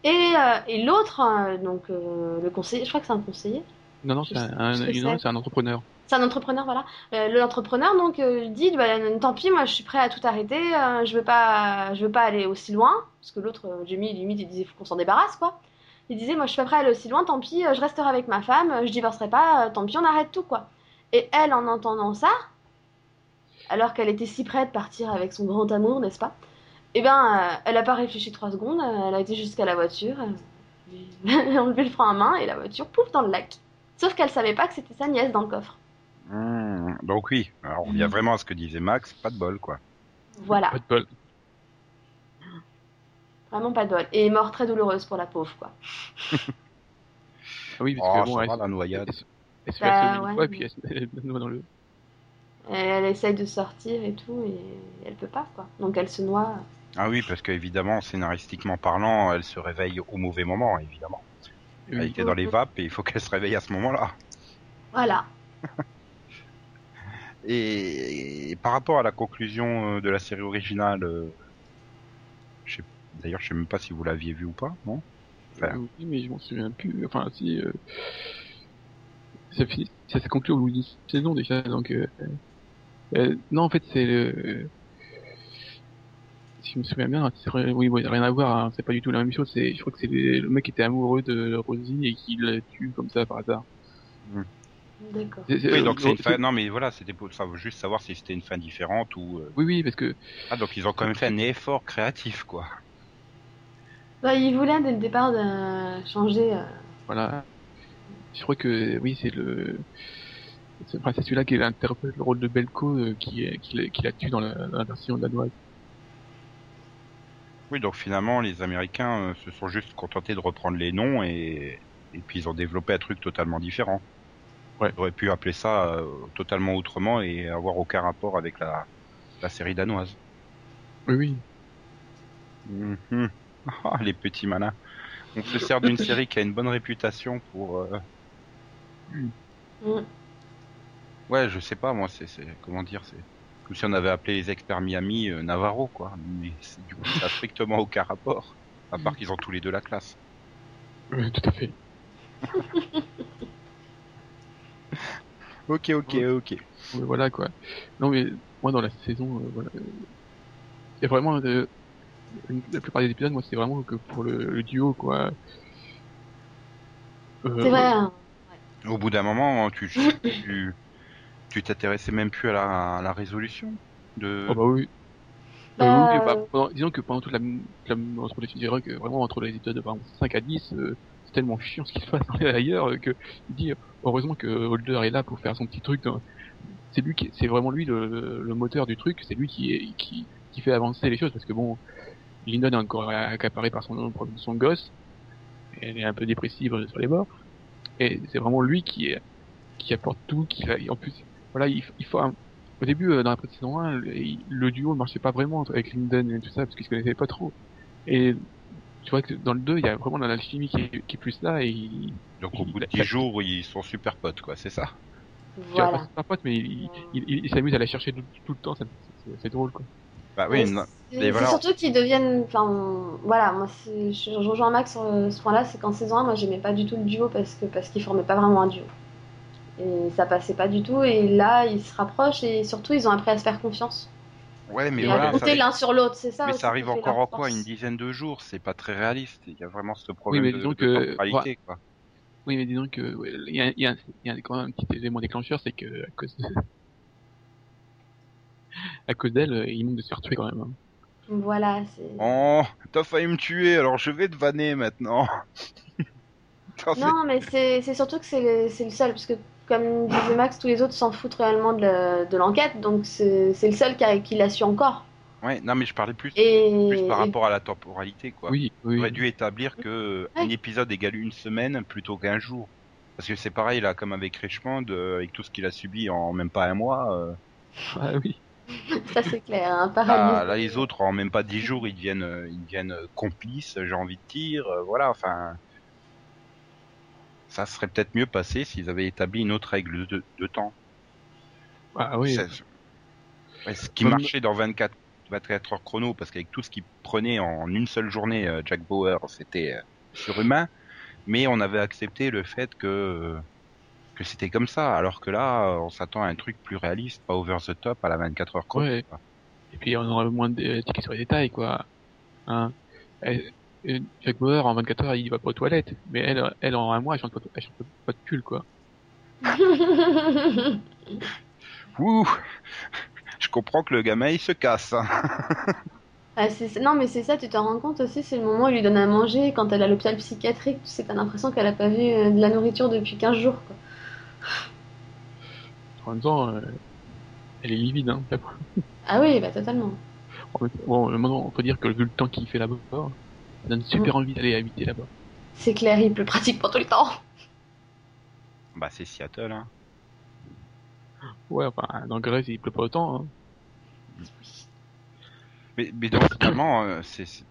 Et, euh, et l'autre, euh, donc euh, le conseiller, je crois que c'est un conseiller. Non, non, c'est un, entrepreneur. C'est un entrepreneur, voilà. L'entrepreneur donc dit bah, tant pis, moi je suis prêt à tout arrêter, je veux pas, je veux pas aller aussi loin, parce que l'autre, Jamie, limite, il disait faut qu'on s'en débarrasse quoi. Il disait moi je suis pas prêt à aller aussi loin, tant pis, je resterai avec ma femme, je divorcerai pas, tant pis, on arrête tout quoi. Et elle, en entendant ça, alors qu'elle était si prête de partir avec son grand amour, n'est-ce pas Eh ben, euh, elle a pas réfléchi trois secondes, euh, elle a été jusqu'à la voiture, euh, elle a enlevé le frein à main et la voiture pouf dans le lac. Sauf qu'elle savait pas que c'était sa nièce dans le coffre. Hmm, Donc oui, alors on revient vraiment à ce que disait Max, pas de bol quoi. Voilà. Pas de bol. Vraiment pas de bol. Et mort très douloureuse pour la pauvre, quoi. Ah oui, parce Oh, que bon, elle, la noyade. elle se- Bah, ouais. fois et puis elle se elle se noie dans le. Elle, elle essaye de sortir et tout, et elle peut pas, quoi. Donc elle se noie. Ah oui, parce qu'évidemment, scénaristiquement parlant, elle se réveille au mauvais moment, évidemment. Elle Oui. était dans les vapes et il faut qu'elle se réveille à ce moment-là. Voilà. Et, et par rapport à la conclusion euh, de la série originale, euh, je sais- d'ailleurs, je sais même pas si vous l'aviez vu ou pas, non? Enfin, Oui, mais je m'en souviens plus. Enfin, si. euh, Ça, finit... ça s'est conclu au bout d'une saison déjà, donc. euh, euh, non, en fait, c'est le. Si je me souviens bien, oui, rien à voir, hein, c'est pas du tout la même chose. C'est, je crois que c'est le le mec qui était amoureux de Rosie et qui la tue comme ça par hasard. D'accord. C'est- c'est- Oui, euh, donc c'est une euh, fin. Non, mais voilà, c'était pour savoir, juste savoir si c'était une fin différente ou. euh, Oui, oui, parce que Ah, donc ils ont quand même fait un effort créatif, quoi. Bah, il voulait dès le départ de changer. euh, voilà, je crois que oui, c'est le. C'est enfin, c'est celui-là qui interprète le rôle de Belko euh, qui, qui, la- qui la tue dans la, dans la version danoise. Oui, donc finalement, les Américains euh, se sont juste contentés de reprendre les noms et, et puis ils ont développé un truc totalement différent. Ouais. Ils auraient pu appeler ça euh, totalement autrement et avoir aucun rapport avec la, la série danoise. Oui, oui. Mhm. Ah, les petits malins. On se sert d'une série qui a une bonne réputation pour. euh, mm. Ouais, je sais pas, moi, c'est c'est- comment dire, c'est comme si on avait appelé les experts Miami euh, Navarro, quoi. Mais c'est- du coup, ça a strictement aucun rapport, à part qu'ils ont tous les deux la classe. Oui, tout à fait. Ok, ok, ok. Voilà quoi. Non mais moi dans la saison, euh, voilà, il y a vraiment euh, une- la plupart des épisodes, moi c'est vraiment que pour le, le duo quoi. Euh, C'est vrai. hein. Au bout d'un moment, tu tu tu t'intéressais même plus à la, à la résolution de. Oh bah oui. Bah, Euh, oui, bah, pendant- disons que pendant toute la, la entre les, je dirais que vraiment entre les épisodes de par exemple, 5 à 10, euh, c'est tellement chiant ce qui se passe ailleurs euh, que il dit heureusement que Holder est là pour faire son petit truc. C'est lui qui, c'est vraiment lui le, le moteur du truc. C'est lui qui, est- qui qui fait avancer les choses parce que bon, Lyndon est encore accaparé par son son gosse. Elle est un peu dépressive sur les bords. Et c'est vraiment lui qui est qui apporte tout. Qui en plus, voilà, il, il faut un- au début, euh, dans la saison 1, le, le duo ne marchait pas vraiment avec Lyndon et tout ça, parce qu'ils se connaissaient pas trop. Et tu vois que dans le 2, il y a vraiment l'alchimie qui, est- qui est plus là, et il, Donc au bout de il- 10 jours, ils sont super potes, quoi, c'est ça? vois, Voilà. pas super pote, mais il, il, il- il s'amuse à la chercher tout, tout le temps, c'est c'est drôle, quoi. Bah oui, non. C'est voilà. surtout qu'ils deviennent. Enfin, voilà, moi, je, je rejoins Max sur ce point-là, c'est qu'en saison 1, moi, j'aimais pas du tout le duo parce que parce qu'ils formaient pas vraiment un duo. Et ça passait pas du tout, et là, ils se rapprochent, et surtout, ils ont appris à se faire confiance. Ouais, mais et voilà, à ça, compter l'un sur l'autre, c'est ça mais aussi ça arrive encore en quoi. Une dizaine de jours, c'est pas très réaliste. Il y a vraiment ce problème mais de, temporalité, quoi. Oui, mais disons que ouais, il y, a, il y, a, il y a quand même un petit élément déclencheur, c'est que à cause de... à cause d'elle, euh, il manque de se faire tuer quand même. hein. Voilà, c'est. Oh, t'as failli me tuer, alors je vais te vanner maintenant. Non, mais c'est c'est surtout que c'est le, c'est le seul, parce que comme disait Max, tous les autres s'en foutent réellement de l'enquête, donc c'est le seul qui, a- qui l'a su encore. Ouais, non, mais je parlais plus, Et, plus par et- rapport à la temporalité, quoi. Oui, On oui. aurait dû établir que Ouais. un épisode égale une semaine plutôt qu'un jour. Parce que c'est pareil là, comme avec Richmond, euh, avec tout ce qu'il a subi en même pas un mois. euh, Ah oui. ça c'est clair, hein, là, paralysé. là, les autres en même pas dix jours, ils deviennent, euh, ils deviennent complices. J'ai envie de dire, euh, voilà. Enfin, ça serait peut-être mieux passé s'ils avaient établi une autre règle de, de temps. Ah oui. Ouais, ce qui marchait dans 24, 24 heures chrono, parce qu'avec tout ce qu'il prenait en une seule journée, euh, Jack Bauer, c'était euh, surhumain. Mais on avait accepté le fait que que c'était comme ça, alors que là, on s'attend à un truc plus réaliste, pas over the top à la 24 heures chrono. Ouais. Et puis on aurait moins de euh, tickets sur les détails, quoi. Hein. Jack Bauer, en 24 heures, il va pas aux toilettes. Mais elle, elle en un mois, elle change pas, elle change pas de pull, quoi. Ouh, je comprends que le gamin il se casse. hein. Ah, non, mais c'est ça, tu te rends compte aussi, c'est le moment où il lui donne à manger quand elle est à l'hôpital psychiatrique. Tu sais, t'as l'impression qu'elle a pas vu euh, de la nourriture depuis 15 jours. Quoi. En même temps, euh, elle est livide, hein. Ah oui, bah totalement. Bon, maintenant, on peut dire que vu le temps qu'il fait là-bas, donne super envie d'aller habiter là-bas. C'est clair, il pleut pratiquement tout le temps. Bah c'est Seattle. Hein. Ouais, enfin, dans Grèce, il pleut pas autant, hein. Mais, mais donc finalement, euh, c'est, c'est-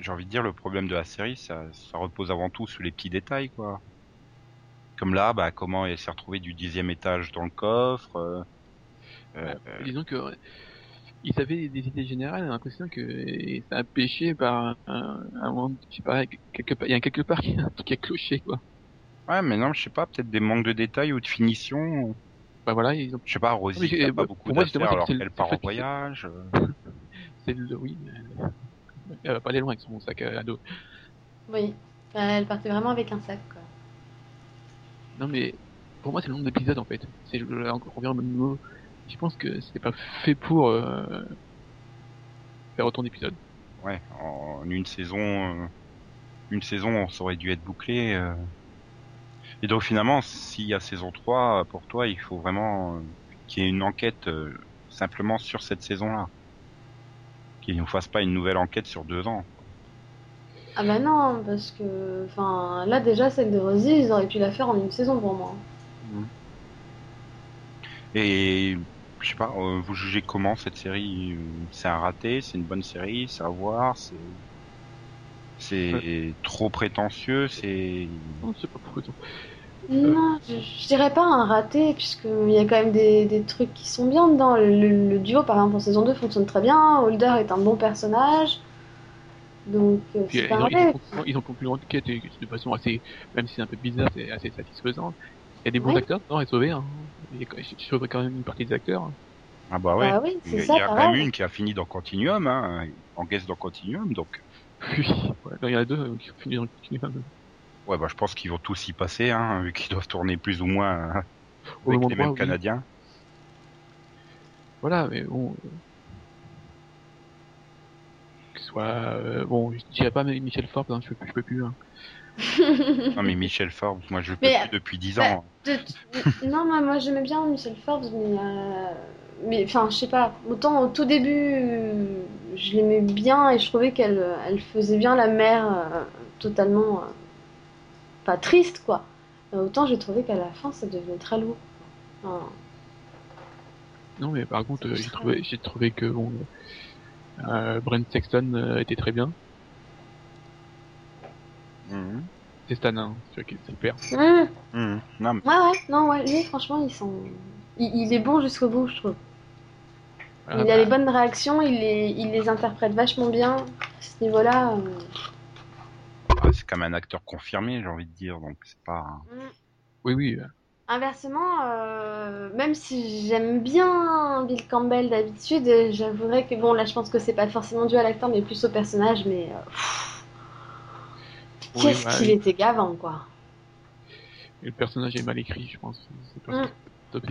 j'ai envie de dire le problème de la série, ça, ça repose avant tout sur les petits détails, quoi. Comme là, bah comment elle s'est retrouvée du dixième étage dans le coffre. euh, euh, euh, Disons que euh, ils avaient des idées générales, j'ai l'impression que euh, ça a pêché par un, un moment, je sais pas, quelque part, il y a quelque part qui a qui cloché, quoi. Ouais, mais non, je sais pas, peut-être des manques de détails ou de finition. Bah voilà, ils ont, Je sais pas, Rosie, Oui, euh, pas bah, beaucoup pour moi, justement, d'affaires alors qu'elle part en voyage. euh. c'est le, oui, mais elle va pas aller loin avec son sac à dos. Oui, Euh, elle partait vraiment avec un sac. Quoi. Non mais, pour moi, c'est le nombre d'épisodes, en fait. C'est on revient au même mot. Je pense que c'était pas fait pour, euh, faire autant d'épisodes. Ouais, en une saison, euh, une saison, ça aurait dû être bouclé. euh. Et donc finalement, s'il y a saison 3, pour toi, il faut vraiment euh, qu'il y ait une enquête euh, simplement sur cette saison-là. Qu'il ne fasse pas une nouvelle enquête sur deux ans. Ah bah non, parce que enfin là déjà celle de Rosie, ils auraient pu la faire en une saison pour moi. Et je sais pas, euh, vous jugez comment cette série euh, C'est un raté C'est une bonne série C'est à voir C'est c'est trop prétentieux C'est Non, c'est pas autant. Non, je, je dirais pas un raté, puisqu'il y a quand même des, des trucs qui sont bien dedans. Le, le- le duo, par exemple, en saison 2 fonctionne très bien. Holder est un bon personnage. Donc, euh, Puis, c'est ils, pas ont, un ils, ont, ils ont conclu l'enquête de façon assez, même si c'est un peu bizarre, c'est assez satisfaisant. Il y a des bons Oui. acteurs, non, et sauvé, hein. Il y a- Je quand même une partie des acteurs. hein. ah bah ouais. Ah oui, Il y c'est a, ça, il y a quand même une qui a fini dans Continuum, hein, en guest dans Continuum, donc Oui, ouais, il y en a deux qui ont fini dans le continuum. ouais bah je pense qu'ils vont tous y passer, hein, vu qu'ils doivent tourner plus ou moins hein, Au avec les mêmes oui. Canadiens. Voilà, mais bon. euh, Que ce soit. euh, bon, je dirais pas Michel Forbes, hein, je, peux, je peux plus. Hein. Non mais Michel Forbes, moi je le peux Mais, plus depuis dix bah, ans. De- non, moi, moi j'aimais bien Michelle Forbes, mais. euh, Mais enfin, je sais pas. Autant au tout début, euh, je l'aimais bien et je trouvais qu'elle elle faisait bien la mère euh, totalement. euh, pas triste, quoi. Autant j'ai trouvé qu'à la fin, ça devenait très lourd. Enfin, Non, mais par contre, j'ai trouvé, j'ai trouvé que bon, euh, Brent Sexton euh, était très bien. Mhm. C'est Stan, hein, c'est qui est super. hum, Mhm. Non, mais Ouais, ouais, non, ouais, lui, franchement, ils sont. Il, il est bon jusqu'au bout, je trouve. Voilà, il a bah, les bonnes réactions, il les, il les interprète vachement bien. À ce niveau-là, euh, Ah, c'est quand même un acteur confirmé, j'ai envie de dire, donc c'est pas. mm. Oui, oui. Inversement, euh, même si j'aime bien Bill Campbell d'habitude, j'avouerais que bon, là, je pense que c'est pas forcément dû à l'acteur, mais plus au personnage. Mais euh, pff, qu'est-ce bah, qu'il était gavant, quoi. Le personnage est mal écrit, je pense. C'est pas Mm. top.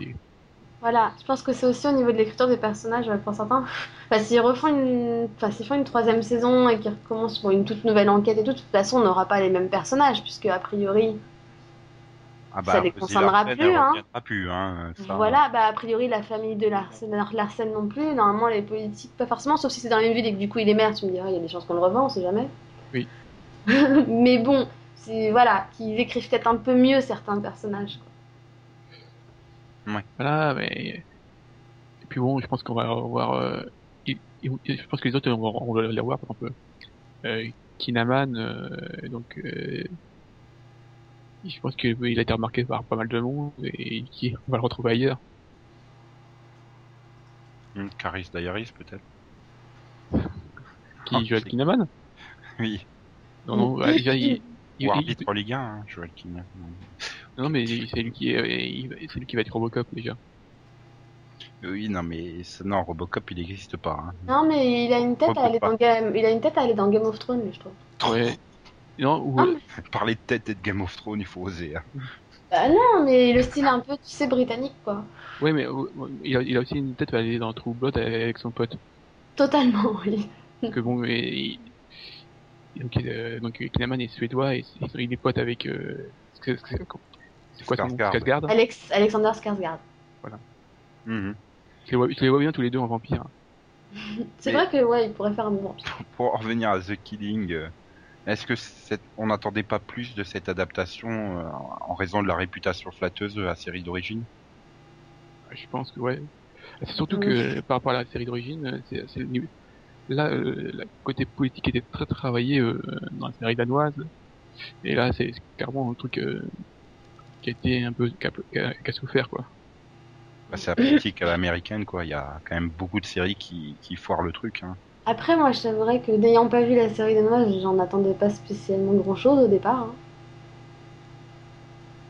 Voilà, je pense que c'est aussi au niveau de l'écriture des personnages ouais, pour certains. Enfin, s'ils refont une, enfin, s'ils font une troisième saison et qu'ils recommencent pour une toute nouvelle enquête et tout, de toute façon, on n'aura pas les mêmes personnages, puisque a priori, Ah Ça les Rosie concernera plus, hein. plus, hein. ça. voilà, bah a priori la famille de Larsen, Larsen non plus. Normalement, les politiques, pas forcément, sauf si c'est dans la même ville et que du coup il est maire. Tu me diras, il y a des chances qu'on le revend, on sait jamais. Oui. Mais bon, c'est voilà, qu'ils écrivent peut-être un peu mieux certains personnages. quoi. Voilà, mais. Et puis bon, je pense qu'on va revoir. Euh... Je pense que les autres, on va, on va les revoir, par exemple. Euh, Kinaman, euh, donc. Euh... Je pense qu'il a été remarqué par pas mal de monde et qui on va le retrouver ailleurs. Hum, Caris Diaries, peut-être. Qui Ah, Joel c'est- Kinnaman Oui. Non, non, bah, déjà, il, il- Ou il- arbitre Ligue 1, hein, Joel King. non, mais c'est lui qui, est- il- c'est lui qui va être Robocop déjà. Oui, non, mais ça- non, Robocop, il n'existe pas. Hein. Non, mais il a une tête à aller dans Game, il a une tête à aller dans Game of Thrones, je trouve. Ouais. Non, ou, Ah, euh, Parler de tête et de Game of Thrones, il faut oser. hein. Bah non, mais le style un peu, tu sais, britannique, quoi. ouais, mais euh, il a, il a aussi une tête à aller dans True Blood avec son pote. Totalement, oui. que bon, il- donc, euh, donc Kinaman est suédois et il est pote avec. Euh, c'est quoi son nom? Skarsgård. Alex, Alexander Skarsgård. Je, les vois, je les vois bien tous les deux en vampire. C'est vrai que, ouais, il pourrait faire un bon vampire. Pour en revenir à The Killing, euh, est-ce que on n'attendait pas plus de cette adaptation euh, en raison de la réputation flatteuse de la série d'origine? Je pense que ouais. C'est surtout que par rapport à la série d'origine, euh, c'est c'est le niveau- là euh, le côté politique était très travaillé euh, dans la série danoise et là c'est clairement un truc euh, qui a été un peu qui a, qui a- qui a souffert quoi. bah, C'est la politique à l'américaine, quoi. Il y a quand même beaucoup de séries qui, qui foirent le truc. Hein. Après, moi, je t'avouerais que n'ayant pas vu la série danoise, j'en attendais pas spécialement grand chose au départ. hein.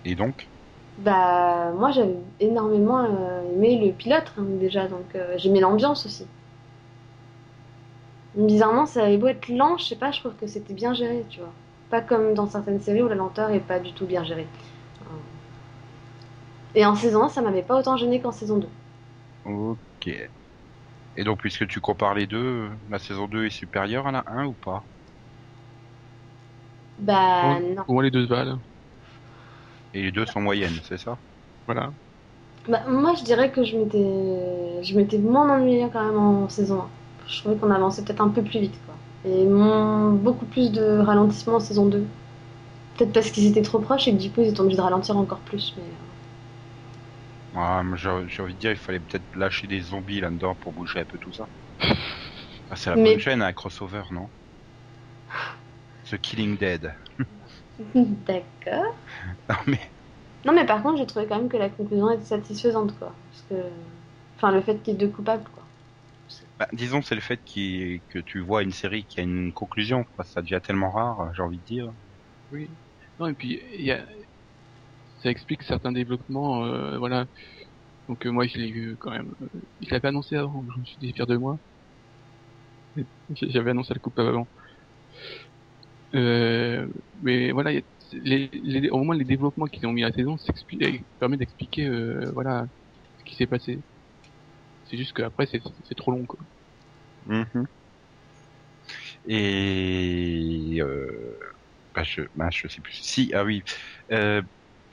Et donc? Bah, moi, j'avais énormément euh, aimé le pilote, hein, déjà, donc euh, j'aimais l'ambiance aussi. Bizarrement, ça avait beau être lent, je sais pas, je trouve que c'était bien géré, tu vois. Pas comme dans certaines séries où la lenteur est pas du tout bien gérée. Et en saison 1, ça m'avait pas autant gêné qu'en saison 2. Ok. Et donc, puisque tu compares les deux, la saison 2 est supérieure à la 1 ou pas? Bah, non. Moi les deux se valent. Et les deux sont moyennes, c'est ça? Voilà. Bah, moi, je dirais que je m'étais, je m'étais moins ennuyée quand même en saison 1. Je trouvais qu'on avançait peut-être un peu plus vite, quoi. Et mon- beaucoup plus de ralentissement en saison 2. Peut-être parce qu'ils étaient trop proches et que du coup, ils étaient obligés de ralentir encore plus. Mais... euh, Ah, J'ai envie de dire, il fallait peut-être lâcher des zombies là-dedans pour bouger un peu tout ça. Ah, c'est la Mais- bonne chaîne, un crossover, non? The Killing Dead. D'accord. Non, mais Non, mais par contre, j'ai trouvé quand même que la conclusion était satisfaisante, quoi. Parce que... Enfin, le fait qu'il y ait deux coupables, quoi. Bah, disons, c'est le fait qu'il- que tu vois une série qui a une conclusion. quoi. Ça devient tellement rare, j'ai envie de dire. Oui. Non, et puis, y a... ça explique certains développements, euh, voilà. Donc, euh, moi, je l'ai vu quand même. euh, je l'avais annoncé avant, je me suis dit de moi. J'avais annoncé le couple avant. Euh, mais voilà, il y a- les, les, au moins les développements qu'ils ont mis à la saison s'expliquent- permet d'expliquer, euh, voilà, ce qui s'est passé. C'est juste qu'après, c'est trop long, quoi. Mhm. Et euh, bah, je, bah, je sais plus. Si, ah oui, euh,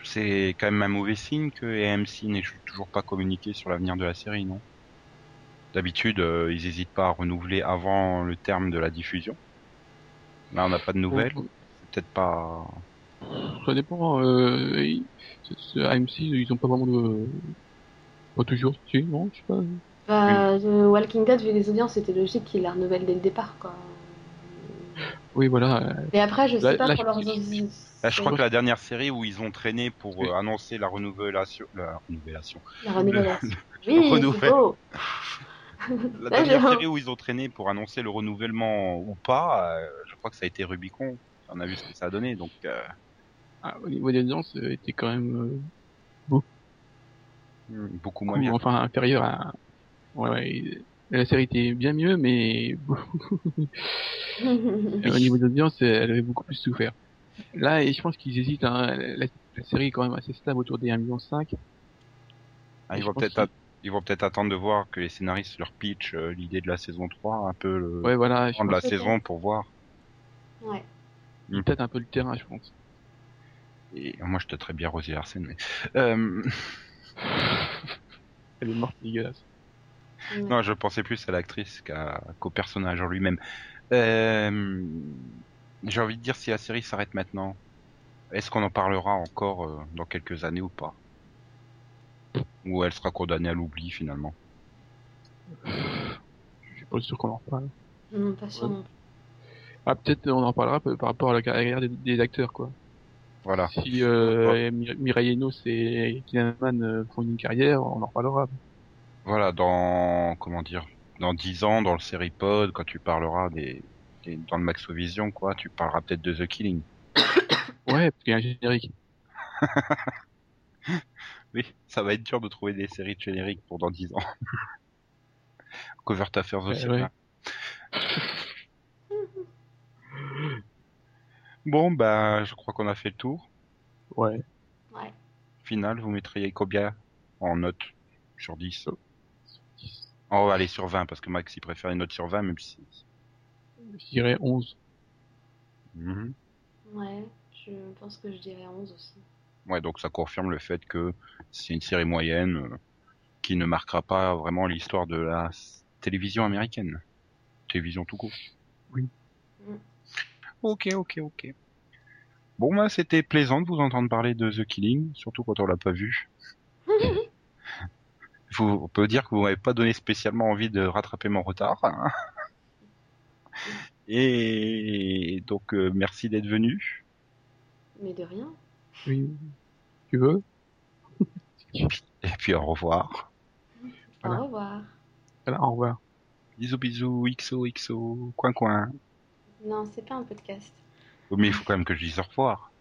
c'est quand même un mauvais signe que AMC n'ait toujours pas communiqué sur l'avenir de la série, non? D'habitude, euh, ils n'hésitent pas à renouveler avant le terme de la diffusion. Là, on n'a pas de nouvelles. C'est peut-être pas. Ça dépend. Euh, ils- ce- ce AMC, ils ont pas vraiment de. Pas toujours, si, non, je sais pas. Bah, The Walking Dead, vu les audiences, c'était logique qu'ils la renouvellent dès le départ, quoi. Oui, voilà. Et après, je sais Là- pas là, pour je- leurs je-. Là, je crois que la dernière série où ils ont traîné pour Oui. euh, annoncer la renouvelation, la renouvelation, La renouvellation. le Oui, beau. La Là, dernière série où ils ont traîné pour annoncer le renouvellement ou pas, euh, je crois que ça a été Rubicon. On a vu ce que ça a donné, donc euh, Ah, au niveau des audiences, euh, était quand même euh, beaucoup moins bien. enfin inférieur à. Ouais, ouais, la série était bien mieux, mais au niveau d'audience, elle avait beaucoup plus souffert. Là, et je pense qu'ils hésitent. Hein, la, la série est quand même assez stable autour des 1,5 million. Ah, ils vont peut-être ils vont peut-être attendre de voir que les scénaristes leur pitch euh, l'idée de la saison 3, un peu le Ouais, voilà, je temps de la Peut-être. saison pour voir. ouais. qu'ils tâtent un peu le terrain, je pense. Et moi, je te très bien Rosie Larsen, mais euh, Elle est morte dégueulasse. Ouais. non, je pensais plus à l'actrice qu'au personnage en lui-même. Euh, J'ai envie de dire si la série s'arrête maintenant, est-ce qu'on en parlera encore euh, dans quelques années ou pas? Ou elle sera condamnée à l'oubli finalement? Je suis pas sûr qu'on en reparle. Non, pas sûr non plus. Ah, peut-être on en parlera peu- par rapport à la carrière des, des acteurs, quoi. Voilà. Si euh, Mi- Mireille Enos et Kylian Mann euh, font une carrière, on en reparlera. Voilà, dans comment dire, dans dix ans, dans le série pod, quand tu parleras des, des- dans le Maxovision, quoi, tu parleras peut-être de The Killing. Ouais, parce qu'il y a un générique. Oui, ça va être dur de trouver des séries de génériques pour dans dix ans. Covert Affairs aussi. ouais. là. Bon, bah, je crois qu'on a fait le tour. Ouais. Ouais. Final, vous mettriez combien en note sur 10 10. On va aller sur 20 parce que Max il préfère une note sur 20 même si. Je dirais 11. Mhm. Ouais, je pense que je dirais 11 aussi. Ouais, donc ça confirme le fait que c'est une série moyenne euh, qui ne marquera pas vraiment l'histoire de la télévision américaine. Télévision tout court. Oui. Mm. Ok, ok, ok. Bon, bah, c'était plaisant de vous entendre parler de The Killing, surtout quand on l'a pas vu. Vous, on peut dire que vous m'avez pas donné spécialement envie de rattraper mon retard. hein. Et donc, euh, merci d'être venu. Mais de rien. Oui. Tu veux? Et puis, au revoir. Voilà. Au revoir. Voilà, au revoir. Bisous, bisous, XO, XO, coin, coin. Non, c'est pas un podcast. Mais il faut quand même que je dise au revoir.